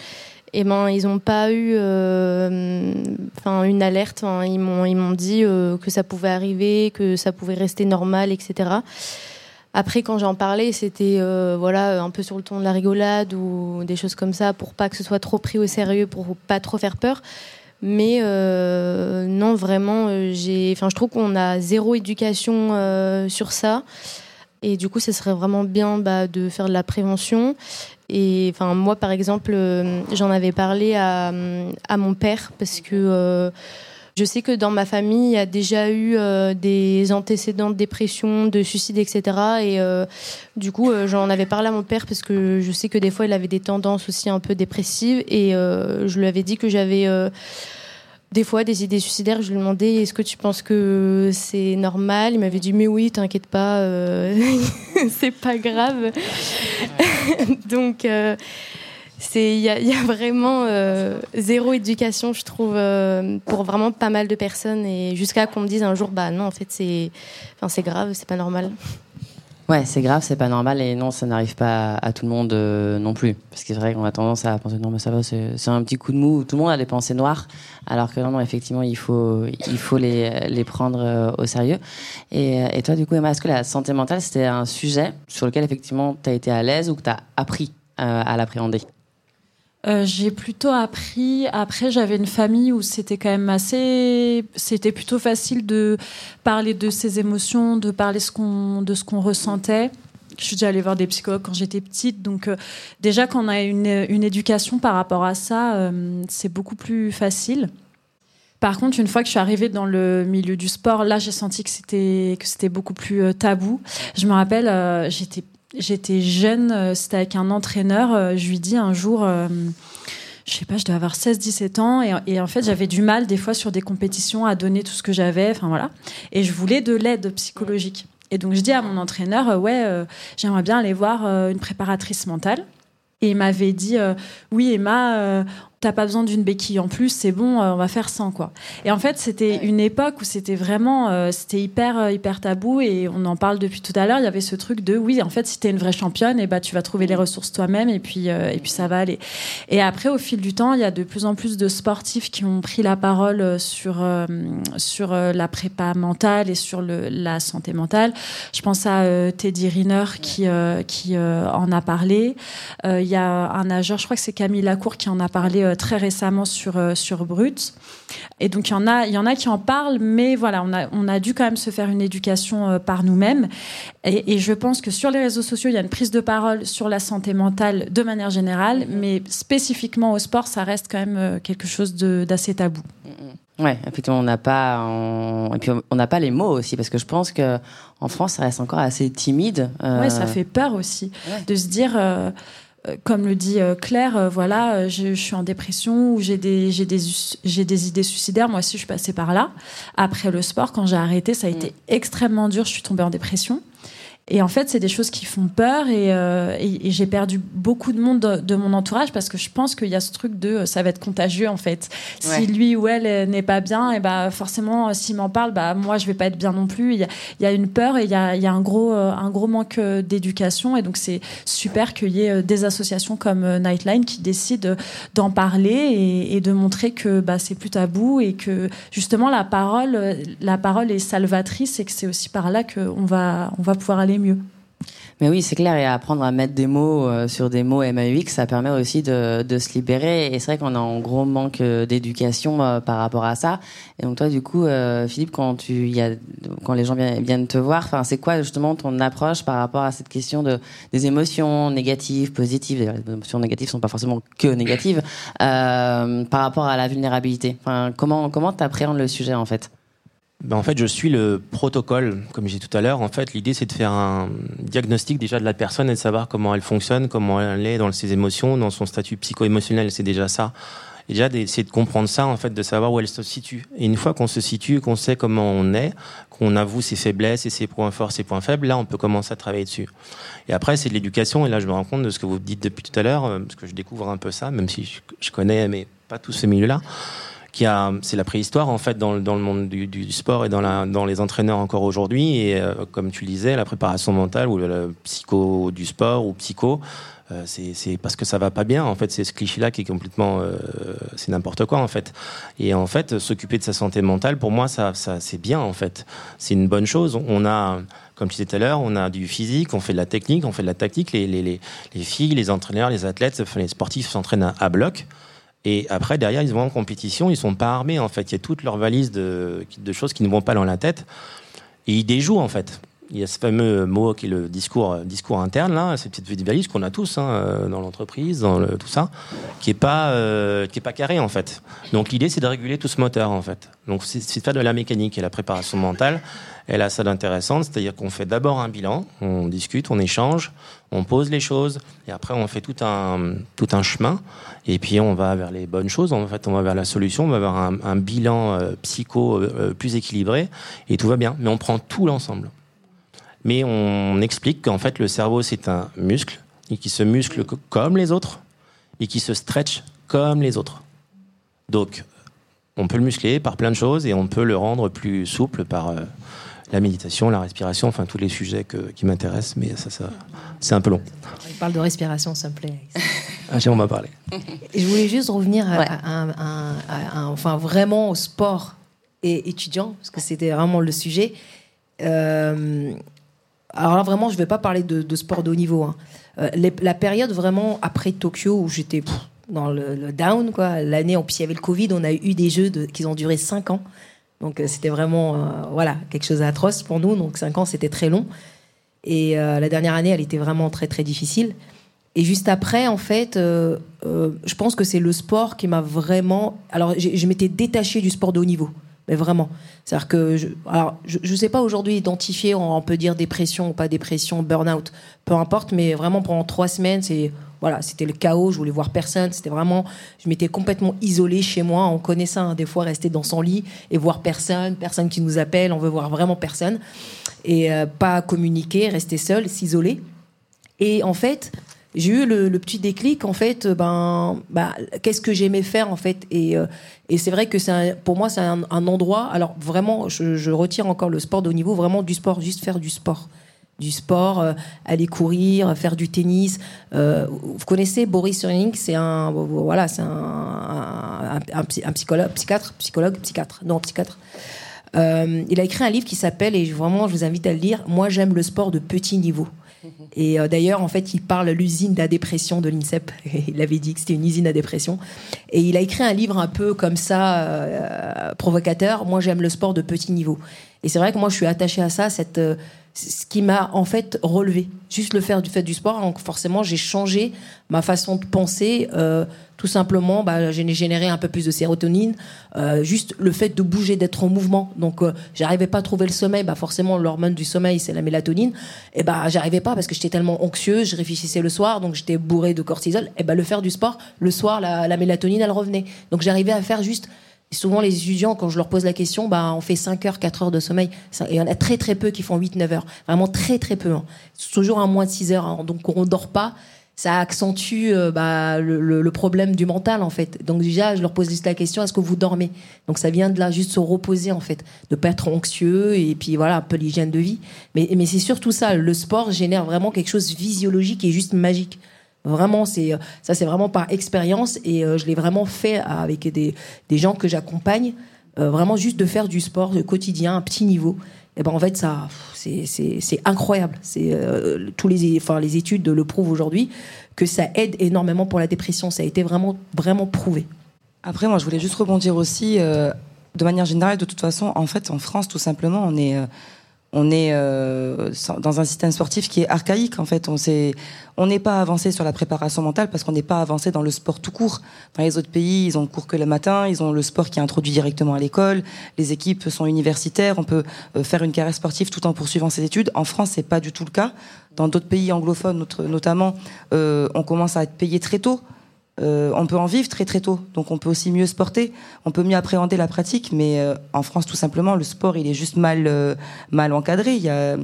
Speaker 5: eh ben, ils n'ont pas eu une alerte. ils m'ont ils m'ont dit que ça pouvait arriver, que ça pouvait rester normal, etc. Après, quand j'en parlais, c'était voilà un peu sur le ton de la rigolade ou des choses comme ça pour pas que ce soit trop pris au sérieux, pour pas trop faire peur. Mais euh, non, vraiment, euh, j'ai, enfin, je trouve qu'on a zéro éducation euh, sur ça. Et du coup, ce serait vraiment bien bah, de faire de la prévention. Et enfin, moi, par exemple, j'en avais parlé à, à, mon père parce que Je sais que dans ma famille, il y a déjà eu euh, des antécédents de dépression, de suicide, etc. Et euh, du coup, euh, j'en avais parlé à mon père parce que je sais que des fois, il avait des tendances aussi un peu dépressives. Et je lui avais dit que j'avais des fois des idées suicidaires. Je lui demandais est-ce que tu penses que c'est normal? Il m'avait dit mais oui, t'inquiète pas, (laughs) c'est pas grave. (laughs) Donc il y, a vraiment euh, zéro éducation je trouve euh, pour vraiment pas mal de personnes. Et jusqu'à qu'on me dise un jour bah non en fait c'est enfin c'est grave c'est pas normal.
Speaker 1: Ouais c'est grave c'est pas normal. Et non ça n'arrive pas à, tout le monde euh, non plus. Parce que c'est vrai qu'on a tendance à penser non mais ça va c'est un petit coup de mou tout le monde a des pensées noires. Alors que non, non effectivement il faut il faut les, prendre au sérieux. Et, et toi du coup Emma est-ce que la santé mentale c'était un sujet sur lequel effectivement tu as été à l'aise ou que tu as appris à l'appréhender?
Speaker 2: Euh, j'ai plutôt appris. Après, j'avais une famille où c'était quand même assez. C'était plutôt facile de parler de ses émotions, de parler de ce qu'on ressentait. Je suis déjà allée voir des psychologues quand j'étais petite. Donc, euh, déjà, quand on a une, éducation par rapport à ça, euh, c'est beaucoup plus facile. Par contre, une fois que je suis arrivée dans le milieu du sport, là, j'ai senti que c'était que c'était beaucoup plus tabou. Je me rappelle, j'étais j'étais jeune, euh, c'était avec un entraîneur. Euh, je lui dis un jour, euh, je sais pas, je devais avoir 16-17 ans. Et, en fait, j'avais du mal, des fois, sur des compétitions, à donner tout ce que j'avais. Enfin, voilà. Et je voulais de l'aide psychologique. Et donc, je dis à mon entraîneur, ouais, j'aimerais bien aller voir une préparatrice mentale. Et il m'avait dit, oui, Emma, t'as pas besoin d'une béquille en plus, c'est bon, euh, on va faire sans quoi. Et en fait, c'était une époque où c'était vraiment, euh, c'était hyper euh, hyper tabou et on en parle depuis tout à l'heure. Il y avait ce truc de oui, en fait, si t'es une vraie championne, et eh bah ben, tu vas trouver les ressources toi-même et puis et puis ça va aller. Et après, au fil du temps, il y a de plus en plus de sportifs qui ont pris la parole sur sur la prépa mentale et sur le, la santé mentale. Je pense à Teddy Riner qui qui en a parlé. Il y a un nageur, je crois que c'est Camille Lacour qui en a parlé très récemment sur, euh, sur Brut. Et donc, il y, en a, il y en a qui en parlent, mais voilà, on a, on a dû quand même se faire une éducation euh, par nous-mêmes. Et, je pense que sur les réseaux sociaux, il y a une prise de parole sur la santé mentale de manière générale, mm-hmm. mais spécifiquement au sport, ça reste quand même quelque chose d'assez tabou.
Speaker 1: Mm-hmm. Ouais, effectivement, on n'a pas, et puis on n'a pas les mots aussi, parce que je pense que en France, ça reste encore assez timide.
Speaker 2: Ouais, ça fait peur aussi de se dire. Euh, comme le dit euh, Claire, euh, voilà, je, suis en dépression ou j'ai des, j'ai des, j'ai des idées suicidaires. Moi aussi, je suis passée par là. Après le sport, quand j'ai arrêté, ça a été mm. extrêmement dur. Je suis tombée en dépression. Et en fait, c'est des choses qui font peur et, euh, et, et j'ai perdu beaucoup de monde de, de, mon entourage parce que je pense qu'il y a ce truc de ça va être contagieux en fait. Si lui ou elle n'est pas bien, et bah forcément, s'il m'en parle, bah moi je vais pas être bien non plus. Il y a, il y a une peur et il y a, il y a un gros euh, un gros manque euh, d'éducation et donc c'est super qu'il y ait des associations comme Nightline qui décident d'en parler et, et, de montrer que bah c'est plus tabou et que justement la parole la parole est salvatrice et que c'est aussi par là qu'on va on va pouvoir aller mieux.
Speaker 1: Mais oui, c'est clair, et apprendre à mettre des mots euh, sur des mots MAUX, ça permet aussi de, se libérer. Et c'est vrai qu'on a un gros manque euh, d'éducation euh, par rapport à ça. Et donc toi, du coup, Philippe, quand tu, quand les gens viennent, te voir, enfin, c'est quoi justement ton approche par rapport à cette question de des émotions négatives, positives? Les émotions négatives sont pas forcément que négatives par rapport à la vulnérabilité. Enfin, comment comment t'appréhendes le sujet en fait?
Speaker 7: Ben en fait, je suis le protocole, comme j'ai dit tout à l'heure. En fait, l'idée, c'est de faire un diagnostic déjà de la personne et de savoir comment elle fonctionne, comment elle est dans ses émotions, dans son statut psycho-émotionnel. C'est déjà ça. Et déjà d'essayer de comprendre ça, en fait, de savoir où elle se situe. Et une fois qu'on se situe, qu'on sait comment on est, qu'on avoue ses faiblesses et ses points forts, ses points faibles, là, on peut commencer à travailler dessus. Et après, c'est de l'éducation. Et là, je me rends compte de ce que vous dites depuis tout à l'heure, euh, parce que je découvre un peu ça, même si je connais, mais pas tout ce milieu-là c'est la préhistoire en fait dans, le monde du, sport et dans, les entraîneurs encore aujourd'hui. Et euh, comme tu le disais, la préparation mentale ou le, psycho du sport ou psycho, euh, c'est parce que ça va pas bien. En fait, c'est ce cliché-là qui est complètement, euh, c'est n'importe quoi en fait. Et en fait, s'occuper de sa santé mentale, pour moi, ça, c'est bien en fait. C'est une bonne chose. On a comme tu disais tout à l'heure, on a du physique, on fait de la technique, on fait de la tactique. Les, filles, les entraîneurs, les athlètes, les sportifs s'entraînent à bloc. Et après, derrière, ils vont en compétition, ils sont pas armés, en fait. Il y a toute leur valise de, de choses qui ne vont pas dans la tête. Et ils déjouent, en fait. Il y a ce fameux mot qui est le discours, discours interne, là, cette petite valise qu'on a tous hein, dans l'entreprise, dans tout ça, qui est pas, est pas carré en fait. Donc l'idée, c'est de réguler tout ce moteur en fait. Donc c'est faire de la mécanique et la préparation mentale. Elle a ça d'intéressant, c'est-à-dire qu'on fait d'abord un bilan, on discute, on échange, on pose les choses, et après on fait tout un, tout un chemin, et puis on va vers les bonnes choses, en fait on va vers la solution, on va vers un, bilan euh, psycho euh, plus équilibré, et tout va bien. Mais on prend tout l'ensemble. Mais on explique qu'en fait le cerveau c'est un muscle, et qui se muscle comme les autres, et qui se stretch comme les autres. Donc on peut le muscler par plein de choses, et on peut le rendre plus souple par... Euh, la méditation, la respiration, enfin tous les sujets qui m'intéressent, mais ça, ça c'est un peu long.
Speaker 3: Il parle de respiration, s'il te plaît. (laughs)
Speaker 7: ah, on m'a parlé.
Speaker 3: Je voulais juste revenir à, enfin vraiment au sport et étudiant, parce que c'était vraiment le sujet. Euh, alors là, vraiment, je ne vais pas parler de, sport de haut niveau. Hein. Euh, la période vraiment après Tokyo où j'étais dans le, down, quoi. L'année, en plus, il y avait le Covid, on a eu des jeux qui ont duré 5 ans. Donc euh, c'était vraiment euh, voilà quelque chose d'atroce pour nous. Donc cinq ans, c'était très long. Et la dernière année, elle était vraiment très très difficile. Et juste après, en fait, je pense que c'est le sport qui m'a vraiment. Alors, je m'étais détachée du sport de haut niveau, mais vraiment. C'est-à-dire que, je, alors, je ne sais pas aujourd'hui identifier, on peut dire dépression ou pas dépression, burn-out, peu importe, mais vraiment pendant trois semaines, c'est voilà, c'était le chaos, je voulais voir personne. C'était vraiment, je m'étais complètement isolée chez moi. On connaît ça, hein, des fois, rester dans son lit et voir personne, personne qui nous appelle, on veut voir vraiment personne. Et euh, pas communiquer, rester seul, s'isoler. Et en fait, j'ai eu le, petit déclic, en fait, ben, ben qu'est-ce que j'aimais faire, en fait. Et, euh, c'est vrai que c'est pour moi, c'est un, endroit. Alors, vraiment, je, retire encore le sport de haut niveau, vraiment du sport, juste faire du sport du sport, euh, aller courir, faire du tennis. Euh, vous connaissez Boris Cyrulnik, c'est un voilà, c'est un, psychologue, psychiatre, psychologue, psychiatre, non psychiatre. Euh, il a écrit un livre qui s'appelle et vraiment je vous invite à le lire. Moi j'aime le sport de petit niveau. Et d'ailleurs, en fait, il parle l'usine la dépression de l'INSEP. (laughs) Il avait dit que c'était une usine à dépression. Et il a écrit un livre un peu comme ça, provocateur. Moi, j'aime le sport de petit niveau. Et c'est vrai que moi, je suis attachée à ça, cette, ce qui m'a en fait relevé. Juste le faire du fait du sport, donc forcément j'ai changé ma façon de penser. Euh, tout simplement, bah, j'ai généré un peu plus de sérotonine. Euh, juste le fait de bouger, d'être en mouvement. Donc euh, j'arrivais pas à trouver le sommeil. Bah forcément l'hormone du sommeil c'est la mélatonine. Et bah j'arrivais pas parce que j'étais tellement anxieuse, je réfléchissais le soir, donc j'étais bourrée de cortisol. Et bah le faire du sport, le soir la, la mélatonine elle revenait. Donc j'arrivais à faire juste souvent, les étudiants, quand je leur pose la question, bah, on fait 5 heures, 4 heures de sommeil. Et il y en a très, très peu qui font 8, 9 heures. Vraiment très, très peu. Hein. toujours à moins de 6 heures. Hein. Donc, on ne dort pas. Ça accentue euh, bah, le, problème du mental, en fait. Donc, déjà, je leur pose juste la question est-ce que vous dormez? Donc, ça vient de là, juste se reposer, en fait. De ne pas être anxieux et puis, voilà, un peu l'hygiène de vie. Mais, mais c'est surtout ça. Le sport génère vraiment quelque chose de physiologique et juste magique. Vraiment, c'est ça, c'est vraiment par expérience et euh, je l'ai vraiment fait avec des, des gens que j'accompagne. Euh, vraiment juste de faire du sport quotidien, un petit niveau. Et ben en fait, ça, c'est incroyable. C'est euh, tous les, enfin les études le prouvent aujourd'hui que ça aide énormément pour la dépression. Ça a été vraiment vraiment prouvé.
Speaker 6: Après, moi, je voulais juste rebondir aussi. de manière générale, de toute façon, en fait, en France, tout simplement, on est on est euh, dans un système sportif qui est archaïque en fait. On on n'est pas avancé sur la préparation mentale parce qu'on n'est pas avancé dans le sport tout court. Dans les autres pays, ils ont cours que le matin, ils ont le sport qui est introduit directement à l'école. Les équipes sont universitaires, on peut euh, faire une carrière sportive tout en poursuivant ses études. En France, c'est pas du tout le cas. Dans d'autres pays anglophones, notamment, euh, on commence à être payé très tôt. Euh, on peut en vivre très très tôt, donc on peut aussi mieux se porter, on peut mieux appréhender la pratique, mais euh, en France tout simplement le sport il est juste mal euh, mal encadré. Il y a,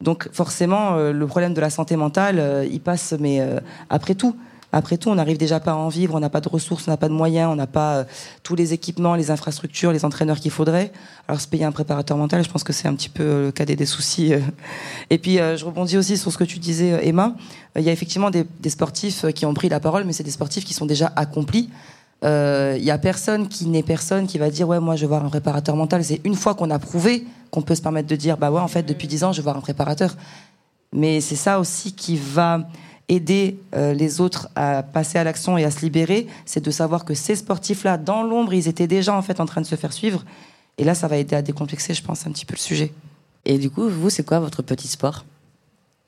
Speaker 6: donc forcément le problème de la santé mentale il passe, mais après tout. Après tout, on n'arrive déjà pas à en vivre, on n'a pas de ressources, on n'a pas de moyens, on n'a pas euh, tous les équipements, les infrastructures, les entraîneurs qu'il faudrait. Alors se payer un préparateur mental, je pense que c'est un petit peu euh, le cadet des soucis. Euh. Et puis je rebondis aussi sur ce que tu disais, Emma. Il y a effectivement des, sportifs qui ont pris la parole, mais c'est des sportifs qui sont déjà accomplis. Il y a personne qui n'est personne qui va dire ouais moi je vais voir un préparateur mental. C'est une fois qu'on a prouvé qu'on peut se permettre de dire bah ouais en fait depuis dix ans je vais voir un préparateur. Mais c'est ça aussi qui va aider euh, les autres à passer à l'action et à se libérer, c'est de savoir que ces sportifs-là, dans l'ombre, ils étaient déjà en fait en train de se faire suivre. Et là, ça va aider à décomplexer, je pense, un petit peu le sujet.
Speaker 1: Et du coup, vous, c'est quoi votre petit sport?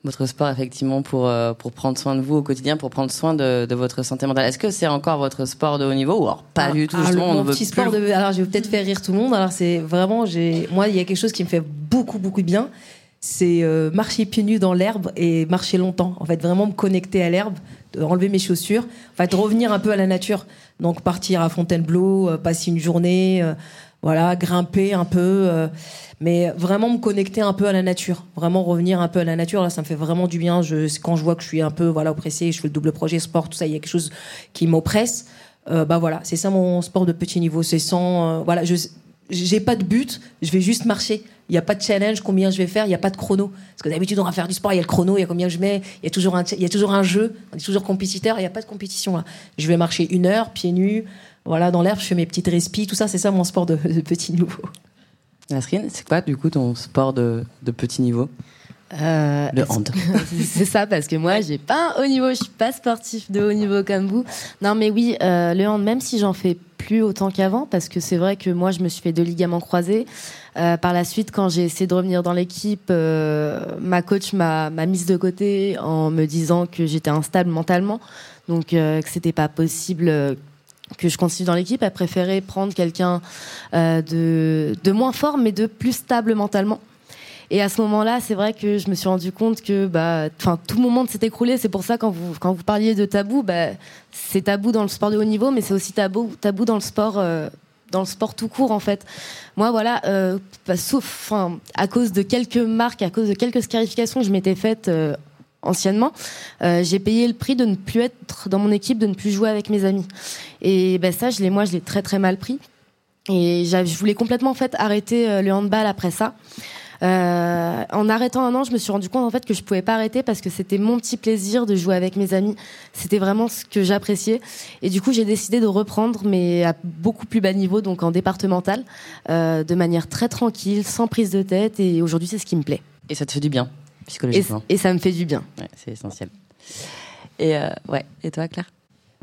Speaker 1: Votre sport effectivement pour euh, pour prendre soin de vous au quotidien, pour prendre soin de, de votre santé mentale. Est-ce que c'est encore votre sport de haut niveau ou alors pas
Speaker 3: Alors-
Speaker 1: du tout?
Speaker 3: Alors,
Speaker 1: justement,
Speaker 3: le-
Speaker 1: on veut
Speaker 3: petit
Speaker 1: plus-
Speaker 3: sport de- alors je vais peut-être faire rire tout le monde. Alors c'est vraiment j'ai moi il y a quelque chose qui me fait beaucoup beaucoup de bien. C'est euh, marcher pieds nus dans l'herbe et marcher longtemps. En fait vraiment me connecter à l'herbe, enlever mes chaussures, en fait revenir un peu à la nature. Donc partir à Fontainebleau, euh, passer une journée, euh, voilà grimper un peu. euh, mais vraiment me connecter un peu à la nature, vraiment revenir un peu à la nature. Là, ça me fait vraiment du bien. Je, quand je vois que je suis un peu voilà oppressé, je fais le double projet sport, tout ça, il y a quelque chose qui m'oppresse. Euh, bah voilà, c'est ça mon sport de petit niveau. C'est sans, euh, voilà, je, j'ai pas de but, je vais juste marcher. Il n'y a pas de challenge, combien je vais faire, il n'y a pas de chrono. Parce que d'habitude, on va faire du sport, il y a le chrono, il y a combien je mets, il y a toujours un, il y a toujours un jeu, on est toujours compétiteur, il n'y a pas de compétition là. Je vais marcher une heure, pieds nus, voilà, dans l'herbe, je fais mes petites respis, tout ça, c'est ça mon sport de, (laughs) de petit niveau.
Speaker 1: Nasrine, c'est quoi du coup ton sport de, de petit niveau?
Speaker 4: Euh,
Speaker 1: Le
Speaker 4: est-ce-
Speaker 1: hand. (laughs)
Speaker 4: c'est ça, parce que moi, j'ai pas un haut niveau, je suis pas sportif de haut niveau comme vous. Non, mais oui, euh, le hand, même si j'en fais plus autant qu'avant, parce que c'est vrai que moi, je me suis fait deux ligaments croisés. Euh, par la suite, quand j'ai essayé de revenir dans l'équipe, euh, ma coach m'a mise de côté en me disant que j'étais instable mentalement, donc euh, que c'était pas possible. euh, que je continue dans l'équipe, elle préférait prendre quelqu'un de, moins fort, mais de plus stable mentalement. Et à ce moment-là, c'est vrai que je me suis rendu compte que bah, tout mon monde s'est écroulé. C'est pour ça quand vous quand vous parliez de tabou, bah, c'est tabou dans le sport de haut niveau, mais c'est aussi tabou tabou dans le sport dans le sport tout court en fait. Moi voilà, euh, sauf enfin à cause de quelques marques, à cause de quelques scarifications que je m'étais faites euh, anciennement, euh, j'ai payé le prix de ne plus être dans mon équipe, de ne plus jouer avec mes amis. Et ben ça, je l'ai moi, je l'ai très très mal pris. Et je voulais complètement en fait arrêter le handball après ça. Euh, en arrêtant un an, je me suis rendu compte en fait que je pouvais pas arrêter parce que c'était mon petit plaisir de jouer avec mes amis. C'était vraiment ce que j'appréciais. Et du coup, j'ai décidé de reprendre, mais à beaucoup plus bas niveau, donc en départemental, euh, de manière très tranquille, sans prise de tête. Et aujourd'hui, c'est ce qui me plaît.
Speaker 1: Et ça te fait du bien
Speaker 4: Et,
Speaker 1: psychologiquement.
Speaker 4: et ça me fait du bien.
Speaker 1: Ouais, c'est essentiel. Et euh, ouais. Et toi, Claire?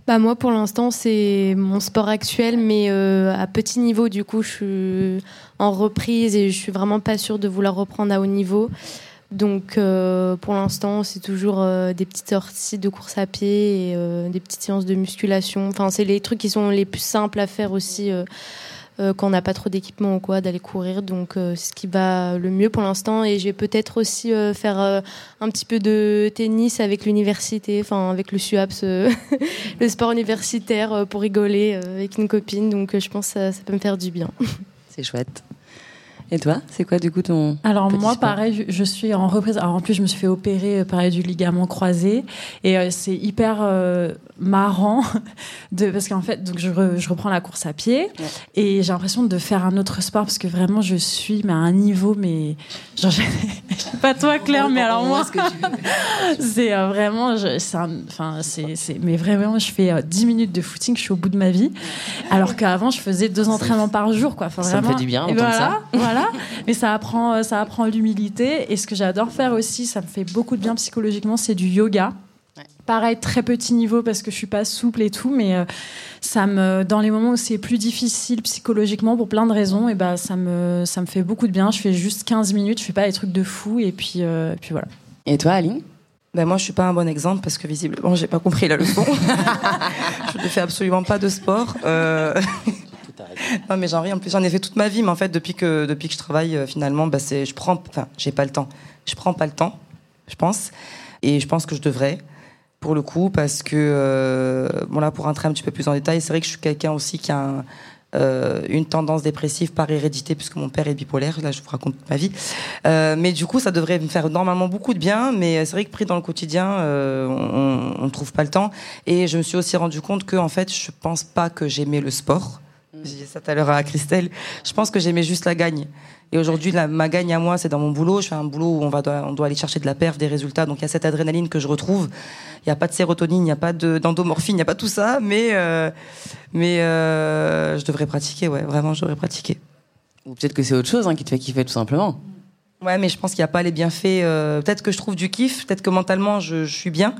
Speaker 5: Bah moi pour l'instant c'est mon sport actuel mais euh, à petit niveau du coup je suis en reprise et je suis vraiment pas sûre de vouloir reprendre à haut niveau. Donc euh, pour l'instant c'est toujours euh, des petites sorties de course à pied et euh, des petites séances de musculation. Enfin c'est les trucs qui sont les plus simples à faire aussi euh, quand on n'a pas trop d'équipement ou quoi d'aller courir. Donc euh, c'est ce qui va le mieux pour l'instant et je vais peut-être aussi euh, faire euh, un petit peu de tennis avec l'université, enfin avec le SUAPS, euh, (laughs) le sport universitaire euh, pour rigoler euh, avec une copine. Donc euh, je pense que ça, ça peut me faire du bien. (laughs)
Speaker 1: C'est chouette. Et toi, c'est quoi du coup ton
Speaker 2: Alors
Speaker 1: Petit
Speaker 2: moi,
Speaker 1: sport.
Speaker 2: pareil, je, je suis en reprise. Alors en plus, je me suis fait opérer, euh, pareil, du ligament croisé, et euh, c'est hyper euh, marrant (laughs) de parce qu'en fait, donc je, re- je reprends la course à pied, et j'ai l'impression de faire un autre sport parce que vraiment, je suis mais à un niveau, mais genre, je (laughs) je sais pas toi, Claire, mais alors moi, (laughs) c'est euh, vraiment, c'est enfin, c'est, c'est- mais vraiment, je fais euh, 10 minutes de footing, je suis au bout de ma vie, alors qu'avant, je faisais deux entraînements par jour, quoi. Enfin,
Speaker 1: Ça me fait du bien
Speaker 2: voilà,
Speaker 1: ça.
Speaker 2: voilà. Mais ça apprend, euh, ça apprend l'humilité. Et ce que j'adore faire aussi, ça me fait beaucoup de bien psychologiquement, c'est du yoga.
Speaker 1: Ouais.
Speaker 2: Pareil, très petit niveau parce que je suis pas souple et tout, mais euh, ça me, dans les moments où c'est plus difficile psychologiquement pour plein de raisons, et ben ça me, ça me fait beaucoup de bien. Je fais juste 15 minutes, je fais pas des trucs de fou, et puis, euh, et puis voilà.
Speaker 1: Et toi, Aline?
Speaker 6: Ben moi, je suis pas un bon exemple parce que visiblement, j'ai pas compris la leçon. (laughs) je ne fais absolument pas de sport. Euh, non, mais j'en ris. En plus, j'en ai fait toute ma vie. Mais en fait, depuis que depuis que je travaille, finalement, bah, c'est je prends. Enfin, j'ai pas le temps. Je prends pas le temps, je pense. Et je pense que je devrais, pour le coup, parce que euh, bon là, pour rentrer un petit peu plus en détail, c'est vrai que je suis quelqu'un aussi qui a euh, une tendance dépressive par hérédité, puisque mon père est bipolaire. Là, je vous raconte ma vie. Euh, mais du coup, ça devrait me faire normalement beaucoup de bien. Mais c'est vrai que pris dans le quotidien, euh, on ne trouve pas le temps. Et je me suis aussi rendu compte que, en fait, je pense pas que j'aimais le sport. J'ai dit ça tout à l'heure à Christelle. Je pense que j'aimais juste la gagne. Et aujourd'hui, ma gagne à moi, c'est dans mon boulot. Je fais un boulot où on, va, doit- on doit aller chercher de la perf, des résultats. Donc il y a cette adrénaline que je retrouve. Il n'y a pas de sérotonine, il n'y a pas de- d'endomorphine, il n'y a pas tout ça. Mais, euh, mais euh, je devrais pratiquer, ouais, vraiment, je devrais pratiquer.
Speaker 1: Ou peut-être que c'est autre chose hein, qui te fait kiffer tout simplement.
Speaker 6: Ouais, mais je pense qu'il n'y a pas les bienfaits. euh, peut-être que je trouve du kiff, peut-être que mentalement je, je suis bien,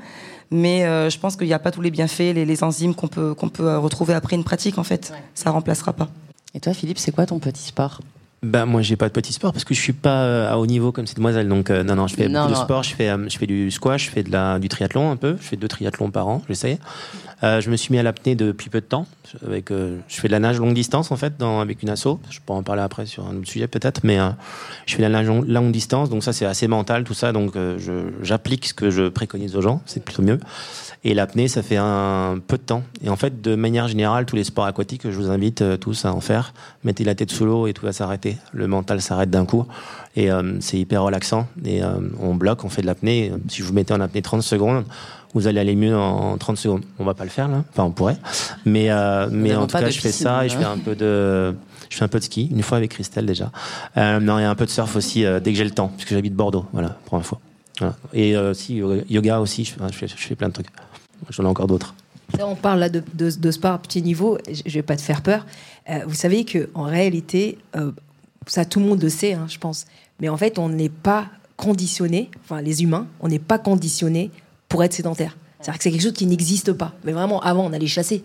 Speaker 6: mais euh, je pense qu'il n'y a pas tous les bienfaits, les, les enzymes qu'on peut, qu'on peut euh, retrouver après une pratique en fait. Ça remplacera pas.
Speaker 1: Et toi, Philippe, c'est quoi ton petit sport?
Speaker 7: Bah moi j'ai pas de petit sport parce que je suis pas euh, à haut niveau comme cette demoiselle donc euh, non non je fais
Speaker 1: Non,
Speaker 7: beaucoup de sport. Je fais euh, je fais du squash je fais de la du triathlon un peu. Je fais deux triathlons par an j'essaye Euh, je me suis mis à l'apnée depuis peu de temps. Avec je fais de la nage longue distance en fait dans avec une asso. Je pourrais en parler après sur un autre sujet peut-être. Mais je fais de la nage long- longue distance. Donc ça c'est assez mental tout ça. Donc j'applique ce que je préconise aux gens. C'est plutôt mieux. Et l'apnée, ça fait un peu de temps. Et en fait, de manière générale, tous les sports aquatiques, je vous invite tous à en faire. Mettez la tête sous l'eau et tout va s'arrêter. Le mental s'arrête d'un coup. Et euh, c'est hyper relaxant. Et euh, on bloque, on fait de l'apnée. Si vous mettez en apnée 30 secondes, vous allez aller mieux en 30 secondes. On va pas le faire là. Enfin, on pourrait. Mais, euh, mais en tout cas, je fais
Speaker 1: piscine,
Speaker 7: ça et je
Speaker 1: hein.
Speaker 7: fais un peu de, je fais un peu de ski. Une fois avec Christelle déjà. Euh, non, et un peu de surf aussi euh, dès que j'ai le temps, puisque j'habite Bordeaux. Voilà, pour info. Voilà. Et euh, si yoga- aussi, je fais, je fais, je fais plein de trucs. J'en ai encore d'autres.
Speaker 3: Là, on parle là de, de, de sport à petit niveau. Je je vais pas te faire peur. Euh, vous savez que en réalité, euh, ça tout le monde le sait, hein, je pense. Mais en fait, on n'est pas conditionné. Enfin, les humains, on n'est pas conditionné pour être sédentaire. C'est-à-dire que c'est quelque chose qui n'existe pas. Mais vraiment, avant, on allait chasser.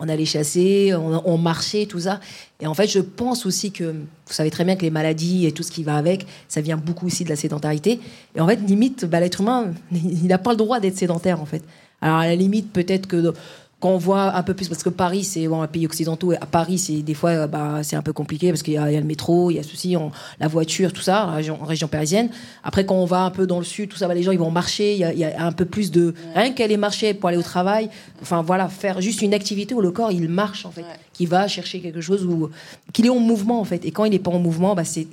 Speaker 3: On allait chasser, on, marchait, tout ça. Et en fait, je pense aussi que vous savez très bien que les maladies et tout ce qui va avec, ça vient beaucoup aussi de la sédentarité. Et en fait, limite, bah, l'être humain, (laughs) il n'a pas le droit d'être sédentaire, en fait. Alors, à la limite, peut-être que quand on voit un peu plus, parce que Paris, c'est bon, un pays occidentaux, et à Paris, c'est des fois, bah, c'est un peu compliqué parce qu'il y, a il y a le métro, il y a ceci, on- la voiture, tout ça, en région, en région parisienne. Après, quand on va un peu dans le sud, tout ça, bah, les gens, ils vont marcher, il y a, il y a un peu plus de. Rien qu'aller marcher pour aller au travail, enfin voilà, faire juste une activité où le corps, il marche, en fait, qui va chercher quelque chose, ou qu'il est en mouvement, en fait. Et quand il n'est pas en mouvement, bah, c'est.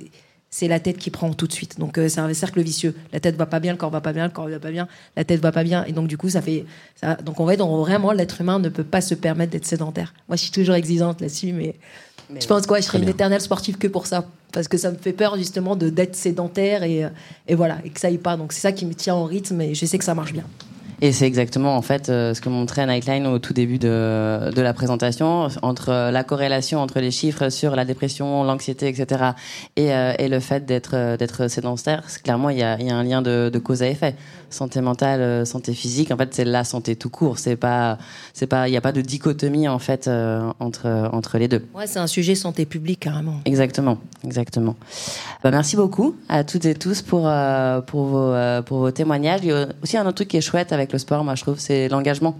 Speaker 3: C'est la tête qui prend tout de suite. Donc euh, c'est un cercle vicieux. La tête va pas bien, le corps va pas bien, le corps va pas bien, la tête va pas bien. Et donc du coup, ça fait. Ça, donc en fait, on- vraiment, l'être humain ne peut pas se permettre d'être sédentaire. Moi, je suis toujours exigeante là-dessus, mais, je pense quoi, je serais une éternelle sportive que pour ça, parce que ça me fait peur justement de d'être sédentaire et, euh, et voilà, et que ça aille pas. Donc c'est ça qui me tient en rythme et je sais que ça marche bien.
Speaker 1: Et c'est exactement en fait euh, ce que montrait Nightline au tout début de, de la présentation entre la corrélation entre les chiffres sur la dépression, l'anxiété, etc. et, euh, et le fait d'être euh, d'être sédentaire. Clairement, il y a, y a un lien de, de cause à effet. Santé mentale, santé physique. En fait, c'est la santé tout court. C'est pas c'est pas il n'y a pas de dichotomie en fait euh, entre entre les deux.
Speaker 3: Ouais, c'est un sujet santé publique carrément.
Speaker 1: Exactement, exactement. Bah, merci beaucoup à toutes et tous pour euh, pour vos pour vos témoignages. Il y a aussi un autre truc qui est chouette avec le sport, moi je trouve, c'est l'engagement.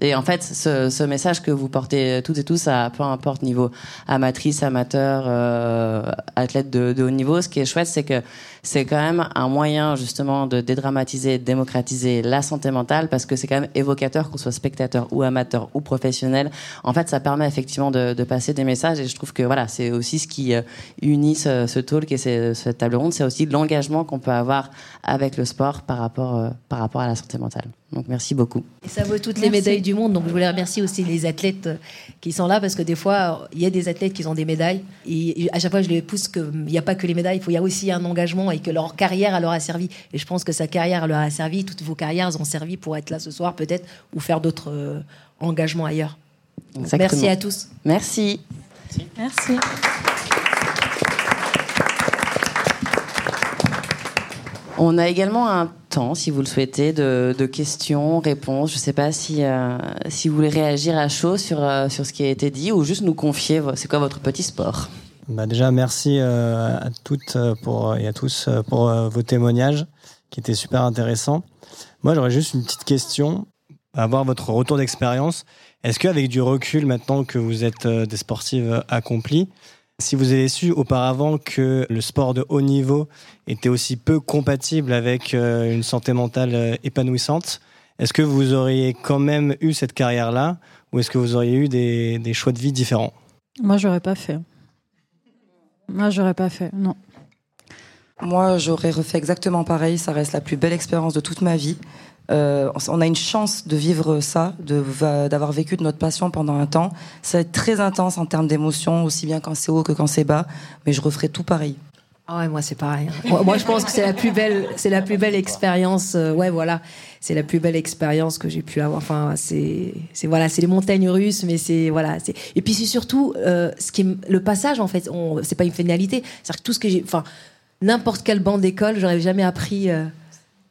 Speaker 1: Et en fait, ce, ce message que vous portez toutes et tous, à peu importe niveau amatrice, amateur, euh, athlète de, de haut niveau, ce qui est chouette, c'est que c'est quand même un moyen justement de dédramatiser, de démocratiser la santé mentale, parce que c'est quand même évocateur, qu'on soit spectateur ou amateur ou professionnel. En fait, ça permet effectivement de, de passer des messages, et je trouve que voilà, c'est aussi ce qui euh, unit ce, ce talk et ce- cette table ronde, c'est aussi l'engagement qu'on peut avoir avec le sport par rapport euh, par rapport à la santé mentale. Donc merci beaucoup.
Speaker 3: Et ça vaut toutes les
Speaker 2: Merci.
Speaker 3: médailles du monde. Donc je voulais remercier aussi les athlètes euh, qui sont là parce que des fois, il y a des athlètes qui ont des médailles. Et à chaque fois, je les pousse qu'il n'y a pas que les médailles, il faut- il y a aussi un engagement et que leur carrière leur a servi. Et je pense que sa carrière leur a servi, toutes vos carrières elles ont servi pour être là ce soir peut-être ou faire d'autres euh, engagements ailleurs.
Speaker 1: Exactement.
Speaker 3: Merci à tous.
Speaker 1: Merci.
Speaker 2: Merci.
Speaker 1: On a également un temps, si vous le souhaitez, de, de questions, réponses. Je ne sais pas si, euh, si vous voulez réagir à chaud sur, euh, sur ce qui a été dit ou juste nous confier, c'est quoi votre petit sport?
Speaker 8: Bah déjà, merci euh, à toutes euh, pour, et à tous euh, pour euh, vos témoignages qui étaient super intéressants. Moi, j'aurais juste une petite question, avoir votre retour d'expérience. Est-ce qu'avec du recul, maintenant que vous êtes euh, des sportives accomplies, si vous avez su auparavant que le sport de haut niveau était aussi peu compatible avec euh, une santé mentale euh, épanouissante, est-ce que vous auriez quand même eu cette carrière-là ou est-ce que vous auriez eu des, des choix de vie différents?
Speaker 2: Moi, j'aurais pas fait. Moi, j'aurais pas fait. Non.
Speaker 6: Moi, j'aurais refait exactement pareil. Ça reste la plus belle expérience de toute ma vie. Euh, on a une chance de vivre ça, d'avoir vécu de notre passion pendant un temps. Ça va être très intense en termes d'émotions, aussi bien quand c'est haut que quand c'est bas. Mais je referai tout pareil.
Speaker 3: Ah ouais, moi c'est pareil. hein. Moi, je pense que c'est la plus belle, c'est la plus belle expérience. euh, ouais, voilà, c'est la plus belle expérience que j'ai pu avoir. Enfin, c'est, c'est voilà, c'est les montagnes russes, mais c'est voilà, c'est. Et puis c'est surtout euh, ce qui, est- le passage en fait. On, c'est pas une finalité. C'est-à-dire que tout ce que j'ai, enfin, n'importe quel banc d'école, j'aurais jamais appris. euh,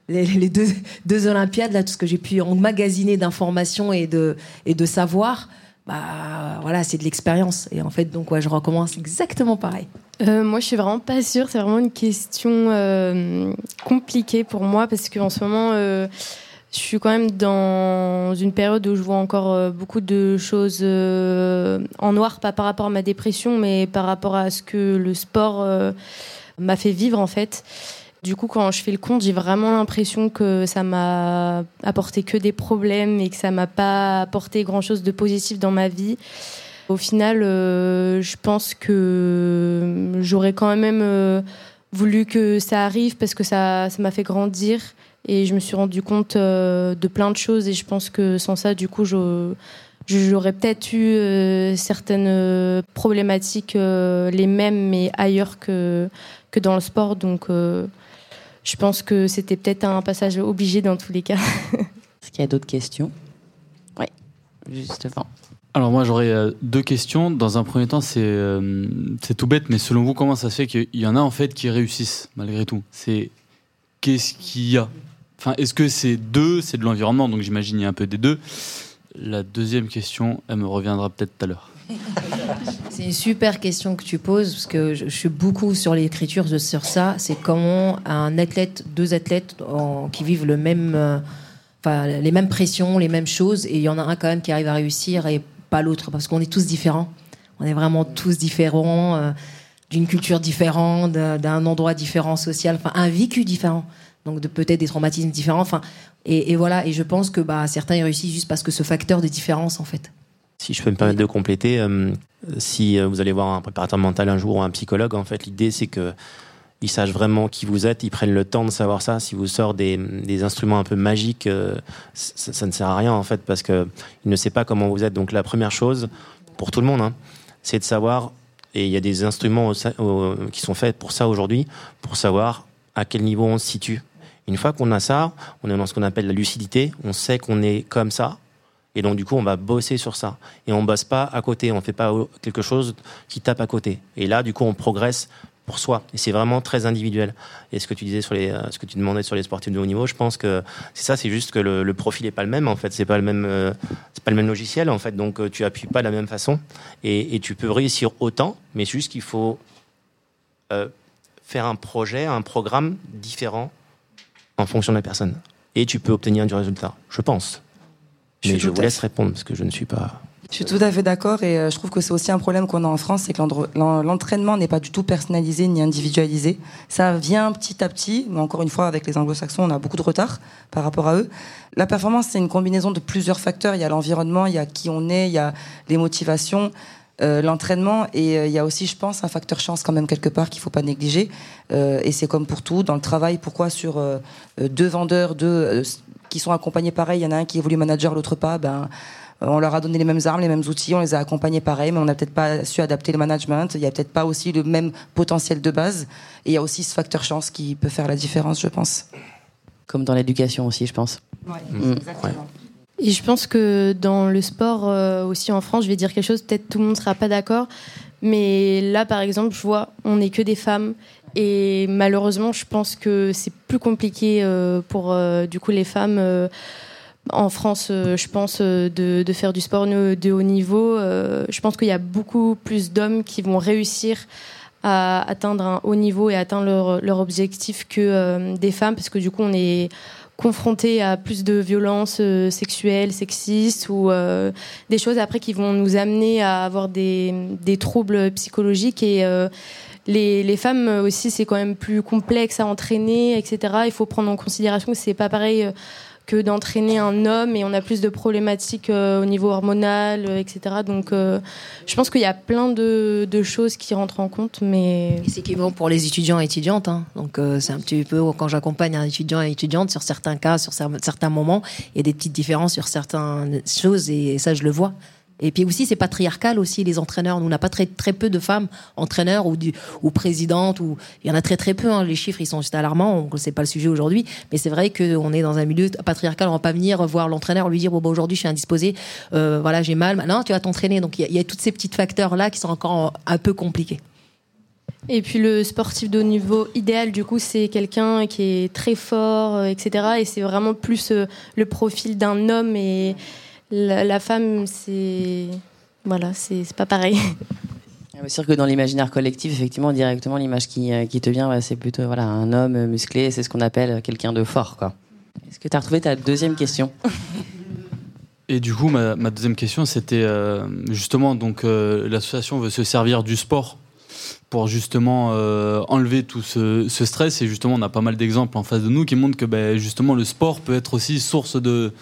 Speaker 3: les, les deux, deux Olympiades, là, tout ce que j'ai pu emmagasiner d'informations et de, et de savoir, bah voilà, c'est de l'expérience. Et en fait, donc ouais, je recommence exactement pareil.
Speaker 5: Euh, moi, je suis vraiment pas sûre. C'est vraiment une question euh, compliquée pour moi parce qu'en ce moment, euh, je suis quand même dans une période où je vois encore beaucoup de choses en noir, pas par rapport à ma dépression, mais par rapport à ce que le sport m'a fait vivre en fait. Du coup, quand je fais le compte, j'ai vraiment l'impression que ça m'a apporté que des problèmes et que ça m'a pas apporté grand chose de positif dans ma vie. Au final, euh, je pense que j'aurais quand même euh, voulu que ça arrive parce que ça m'a fait grandir et je me suis rendu compte euh, de plein de choses et je pense que sans ça, du coup, j'aurais peut-être eu certaines problématiques les mêmes mais ailleurs que, que dans le sport. Donc, je pense que c'était peut-être un passage obligé dans tous les cas. (laughs)
Speaker 1: Est-ce qu'il y a d'autres questions? Oui, justement.
Speaker 9: Alors moi j'aurais euh, deux questions. Dans un premier temps, euh, c'est tout bête, mais selon vous, comment ça se fait qu'il y en a en fait qui réussissent malgré tout? C'est qu'est-ce qu'il y a? Enfin, est-ce que c'est deux? C'est de l'environnement, donc j'imagine il y a un peu des deux. La deuxième question, elle me reviendra peut-être tout à l'heure.
Speaker 3: C'est une super question que tu poses parce que je, suis beaucoup sur l'écriture sur ça. C'est comment un athlète, deux athlètes qui vivent euh, les mêmes pressions, les mêmes choses, et il y en a un quand même qui arrive à réussir et pas l'autre parce qu'on est tous différents. On est vraiment tous différents, euh, d'une culture différente, d'un endroit différent social, un vécu différent. Donc de peut-être des traumatismes différents. Et, voilà. Et je pense que bah, certains réussissent juste parce que ce facteur de différence en fait.
Speaker 7: Si je peux me permettre de compléter, euh, si euh, vous allez voir un préparateur mental un jour ou un psychologue, en fait, l'idée c'est que ils sachent vraiment qui vous êtes, ils prennent le temps de savoir ça. Si vous sort des, des instruments un peu magiques, euh, ça, ne sert à rien en fait parce que il ne sait pas comment vous êtes. Donc la première chose pour tout le monde, hein, c'est de savoir. Et il y a des instruments qui sont faits pour ça aujourd'hui, pour savoir à quel niveau on se situe. Une fois qu'on a ça, on est dans ce qu'on appelle la lucidité. On sait qu'on est comme ça et donc, du coup, on va bosser sur ça. Et on bosse pas à côté. On fait pas quelque chose qui tape à côté. Et là, du coup, on progresse pour soi. Et c'est vraiment très individuel. Et ce que tu disais sur les, euh, ce que tu demandais sur les sportifs de haut niveau, je pense que c'est ça. C'est juste que le, profil est pas le même. En fait, c'est pas le même, euh, c'est pas le même logiciel. En fait, donc euh, tu appuies pas de la même façon. Et, et tu peux réussir autant, mais juste qu'il faut faire un projet, un programme différent en fonction de la personne. Et tu peux obtenir du résultat. Je pense. Mais je, vous laisse répondre parce que je ne suis pas.
Speaker 6: Je suis tout à fait d'accord et euh, je trouve que c'est aussi un problème qu'on a en France, c'est que l'entraînement n'est pas du tout personnalisé ni individualisé. Ça vient petit à petit, mais encore une fois, avec les anglo-saxons, on a beaucoup de retard par rapport à eux. La performance, c'est une combinaison de plusieurs facteurs. Il y a l'environnement, il y a qui on est, il y a les motivations, euh, l'entraînement et euh, il y a aussi, je pense, un facteur chance quand même quelque part qu'il faut pas négliger. et c'est comme pour tout dans le travail. Pourquoi sur deux vendeurs, deux qui sont accompagnés pareil. Il y en a un qui évolue manager, l'autre pas. Ben, on leur a donné les mêmes armes, les mêmes outils, on les a accompagnés pareil, mais on n'a peut-être pas su adapter le management. Il n'y a peut-être pas aussi le même potentiel de base. Et il y a aussi ce facteur chance qui peut faire la différence, je pense.
Speaker 1: Comme dans l'éducation aussi, je pense.
Speaker 6: Ouais, mm. exactement.
Speaker 5: Et je pense que dans le sport euh, aussi en France, je vais dire quelque chose, peut-être tout le monde ne sera pas d'accord, mais là par exemple, je vois, on n'est que des femmes et malheureusement, je pense que c'est plus compliqué euh, pour euh, du coup les femmes euh, en France, je pense, de, faire du sport de haut niveau. je pense qu'il y a beaucoup plus d'hommes qui vont réussir à atteindre un haut niveau et atteindre leur, leur objectif que des femmes, parce que du coup, on est confronté à plus de violences sexuelles, sexistes ou des choses après qui vont nous amener à avoir des, des troubles psychologiques et les, femmes aussi, c'est quand même plus complexe à entraîner, etc. Il faut prendre en considération que c'est pas pareil euh, que d'entraîner un homme et on a plus de problématiques euh, au niveau hormonal, euh, etc. Donc je pense qu'il y a plein de, choses qui rentrent en compte. Mais...
Speaker 3: C'est qui pour les étudiants et étudiantes. Hein. Donc c'est un petit peu quand j'accompagne un étudiant et étudiante sur certains cas, sur certains moments, il y a des petites différences sur certaines choses et ça je le vois. Et puis aussi, c'est patriarcal aussi, les entraîneurs. Nous, on n'a pas très, très peu de femmes entraîneurs ou, présidentes. Il y en a très très peu. Hein. Les chiffres, ils sont juste alarmants. Ce n'est pas le sujet aujourd'hui. Mais c'est vrai qu'on est dans un milieu patriarcal. On ne va pas venir voir l'entraîneur, lui dire bon, bah, aujourd'hui, je suis indisposé. Euh, voilà, j'ai mal. Non, tu vas t'entraîner. Donc, il y, a tous ces petits facteurs-là qui sont encore un peu compliqués.
Speaker 5: Et puis le sportif de haut niveau idéal, du coup, c'est quelqu'un qui est très fort, euh, etc. Et c'est vraiment plus euh, le profil d'un homme et la, femme, c'est Voilà, c'est pas pareil.
Speaker 1: C'est sûr que dans l'imaginaire collectif, effectivement, directement, l'image qui, euh, qui te vient, c'est plutôt voilà, un homme musclé, c'est ce qu'on appelle quelqu'un de fort. quoi. Est-ce que tu as retrouvé ta deuxième question?
Speaker 9: Et du coup, ma, ma deuxième question, c'était euh, justement, donc euh, l'association veut se servir du sport pour justement euh, enlever tout ce, ce stress. Et justement, on a pas mal d'exemples en face de nous qui montrent que ben, justement le sport peut être aussi source de,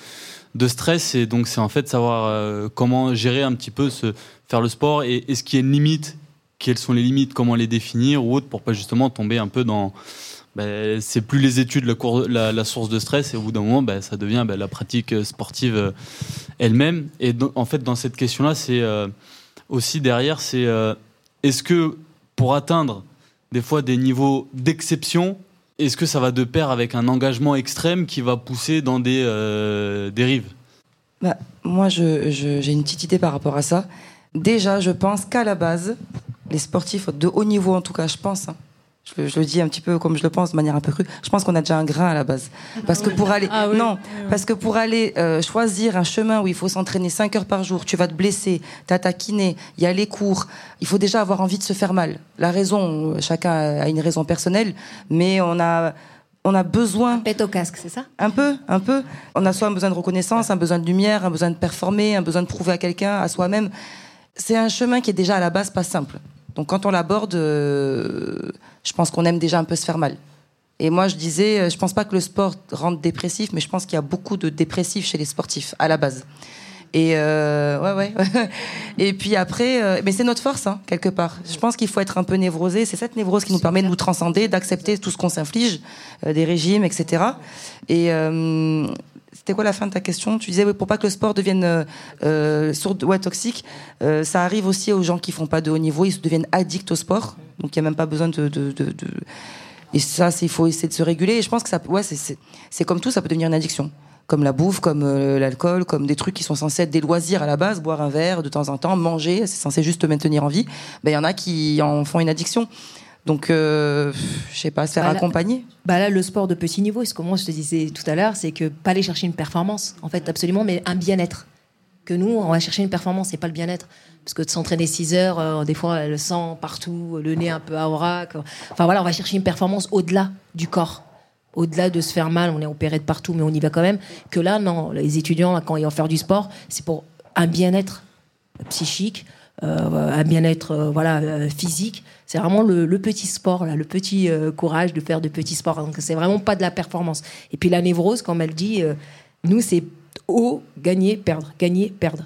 Speaker 9: de stress. Et donc, c'est en fait savoir euh, comment gérer un petit peu ce, faire le sport et est-ce qu'il y a une limite Quelles sont les limites Comment les définir ou autre pour pas justement tomber un peu dans. Ben, c'est plus les études la, source de stress et au bout d'un moment, ben, ça devient ben, la pratique euh, sportive euh, elle-même. Et en fait, dans cette question-là, c'est aussi derrière, c'est est-ce que pour atteindre des fois des niveaux d'exception, est-ce que ça va de pair avec un engagement extrême qui va pousser dans des euh, dérives?
Speaker 6: Bah, moi, j'ai une petite idée par rapport à ça. Déjà, je pense qu'à la base, les sportifs de haut niveau, en tout cas, je pense, hein, je, le- je le dis un petit peu comme je le pense, de manière un peu crue, je pense qu'on a déjà un grain à la base. Parce que pour aller,
Speaker 2: Ah oui.
Speaker 6: non, parce que pour aller euh, choisir un chemin où il faut s'entraîner 5 heures par jour, tu vas te blesser, t'as ta kiné, il y a les cours, il faut déjà avoir envie de se faire mal. La raison, euh, chacun a une raison personnelle, mais on a, on a besoin
Speaker 3: Pète au casque, c'est ça?
Speaker 6: Un peu, un peu. On a soit un besoin de reconnaissance, un besoin de lumière, un besoin de performer, un besoin de prouver à quelqu'un, à soi-même. C'est un chemin qui est déjà à la base pas simple. Donc quand on l'aborde, euh, je pense qu'on aime déjà un peu se faire mal. Et moi, je disais, euh, je pense pas que le sport rende dépressif, mais je pense qu'il y a beaucoup de dépressifs chez les sportifs à la base. Et euh, ouais, ouais. (laughs) Et puis après, euh, mais c'est notre force hein, quelque part. Je pense qu'il faut être un peu névrosé. C'est cette névrose qui nous permet de nous transcender, d'accepter tout ce qu'on s'inflige, des régimes, etc. Et c'était quoi la fin de ta question? Tu disais oui, pour pas que le sport devienne sourde, ouais, toxique. ça arrive aussi aux gens qui font pas de haut niveau, ils deviennent addicts au sport. Donc il y a même pas besoin de, de, de, de- et ça, il faut essayer de se réguler. Et je pense que ça, ouais, c'est- comme tout, ça peut devenir une addiction. Comme la bouffe, comme euh, l'alcool, comme des trucs qui sont censés être des loisirs à la base, boire un verre de temps en temps, manger, c'est censé juste te maintenir en vie. Ben, il y en a qui en font une addiction. Donc, euh, je sais pas, se faire
Speaker 3: Bah, là-
Speaker 6: accompagner.
Speaker 3: Bah là, le sport de petit niveau, c'est comme moi je te disais tout à l'heure, c'est que pas aller chercher une performance, en fait, absolument, mais un bien-être. Que nous, on va chercher une performance et pas le bien-être. Parce que de s'entraîner 6 heures, euh, des fois, le sang partout, le nez un peu à vrac. Enfin voilà, on va chercher une performance au-delà du corps. Au-delà de se faire mal, on est opéré de partout, mais on y va quand même. Que là, non, les étudiants, quand ils vont faire du sport, c'est pour un bien-être psychique, euh, un bien-être euh, voilà euh, physique. C'est vraiment le, petit sport, le petit euh, courage de faire de petits sports. Donc c'est vraiment pas de la performance. Et puis la névrose, comme elle dit, euh, nous c'est haut, gagner, perdre, gagner, perdre.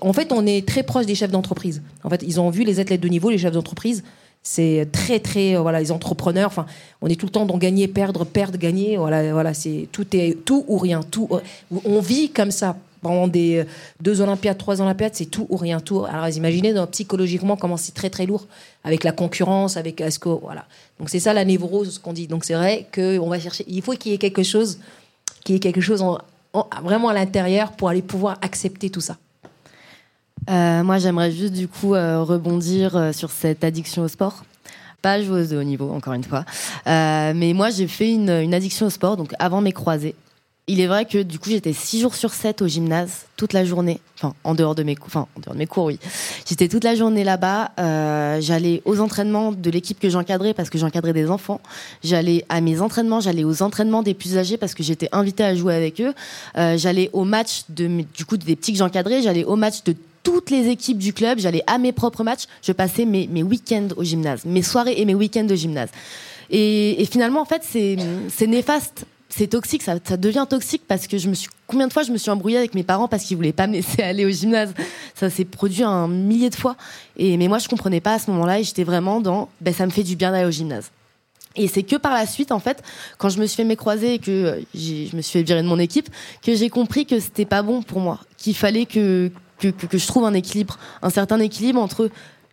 Speaker 3: En fait, on est très proche des chefs d'entreprise. En fait, ils ont vu les athlètes de niveau, les chefs d'entreprise. C'est très très euh, voilà les entrepreneurs. Enfin, on est tout le temps dans gagner, perdre, perdre, gagner. Voilà voilà c'est tout est tout ou rien. Tout on vit comme ça pendant des euh, deux Olympiades, trois Olympiades, c'est tout ou rien, tout. Alors imaginez psychologiquement comment c'est très très lourd avec la concurrence, avec est-ce que voilà. Donc c'est ça la névrose ce qu'on dit. Donc c'est vrai que on va chercher. Il faut qu'il y ait quelque chose, qu'il y ait quelque chose en- vraiment à l'intérieur pour aller pouvoir accepter tout ça.
Speaker 4: Euh, moi, j'aimerais juste du coup euh, rebondir euh, sur cette addiction au sport. Pas joueuse de haut niveau, encore une fois. Mais moi, j'ai fait une, une addiction au sport, donc avant mes croisés. Il est vrai que du coup, j'étais 6 jours sur 7 au gymnase, toute la journée. Enfin, en dehors de mes cours, enfin, en dehors de mes cours, oui. J'étais toute la journée là-bas. Euh, j'allais aux entraînements de l'équipe que j'encadrais parce que j'encadrais des enfants. J'allais à mes entraînements, j'allais aux entraînements des plus âgés parce que j'étais invitée à jouer avec eux. Euh, j'allais au match de, du coup, des petits que j'encadrais. J'allais au match de toutes les équipes du club. J'allais à mes propres matchs. Je passais mes, mes week-ends au gymnase, mes soirées et mes week-ends au gymnase. Et, et finalement, en fait, c'est néfaste. C'est toxique, ça, devient toxique parce que je me suis combien de fois je me suis embrouillée avec mes parents parce qu'ils voulaient pas (laughs) me laisser aller au gymnase. Ça s'est produit un millier de fois. Et mais moi je comprenais pas à ce moment-là et j'étais vraiment dans ben ça me fait du bien d'aller au gymnase. Et c'est que par la suite, en fait, quand je me suis fait mes croisés et que euh, je me suis fait virer de mon équipe, que j'ai compris que c'était pas bon pour moi, qu'il fallait que, que je trouve un équilibre, un certain équilibre entre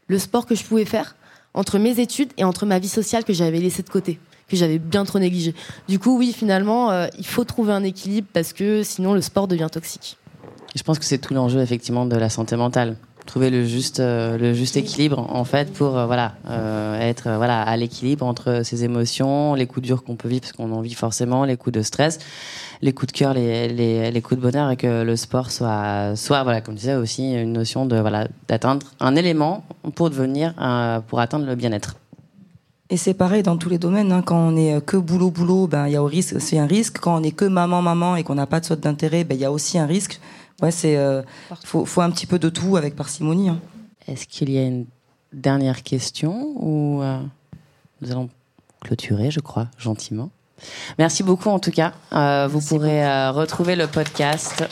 Speaker 4: le sport que je pouvais faire, entre mes études et entre ma vie sociale que j'avais laissée de côté, que j'avais bien trop négligée. Du coup, oui, finalement, euh, il faut trouver un équilibre parce que sinon le sport devient toxique.
Speaker 1: Je pense que c'est tout l'enjeu effectivement de la santé mentale. trouver le juste, euh, le juste équilibre en fait pour euh, voilà être voilà à l'équilibre entre ses émotions, les coups durs qu'on peut vivre parce qu'on en vit forcément, les coups de stress, les coups de cœur, les, les, les coups de bonheur et que le sport soit soit voilà comme je disais aussi une notion de voilà d'atteindre un élément pour devenir pour atteindre le bien-être.
Speaker 6: Et c'est pareil dans tous les domaines. hein. Quand on est euh, que boulot boulot, ben il y a au risque, c'est un risque. Quand on est que maman maman et qu'on n'a pas de saute d'intérêt, ben il y a aussi un risque. Ouais, c'est euh, faut, faut un petit peu de tout avec parcimonie. hein.
Speaker 1: Est-ce qu'il y a une dernière question ou euh, nous allons clôturer, je crois, gentiment. Merci beaucoup en tout cas. Euh, vous pourrez retrouver le podcast.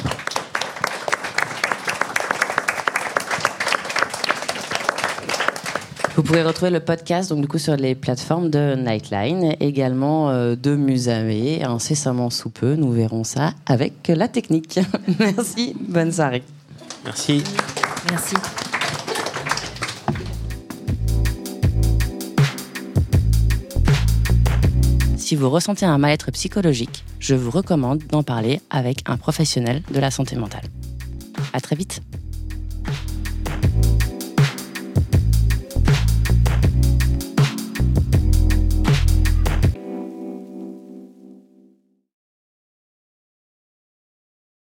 Speaker 1: Vous pourrez retrouver le podcast donc du coup sur les plateformes de Nightline, également euh, de Musae, incessamment sous peu. Nous verrons ça avec la technique. (laughs) Merci, bonne soirée.
Speaker 7: Merci.
Speaker 3: Merci.
Speaker 1: Si vous ressentez un mal-être psychologique, je vous recommande d'en parler avec un professionnel de la santé mentale. À très vite.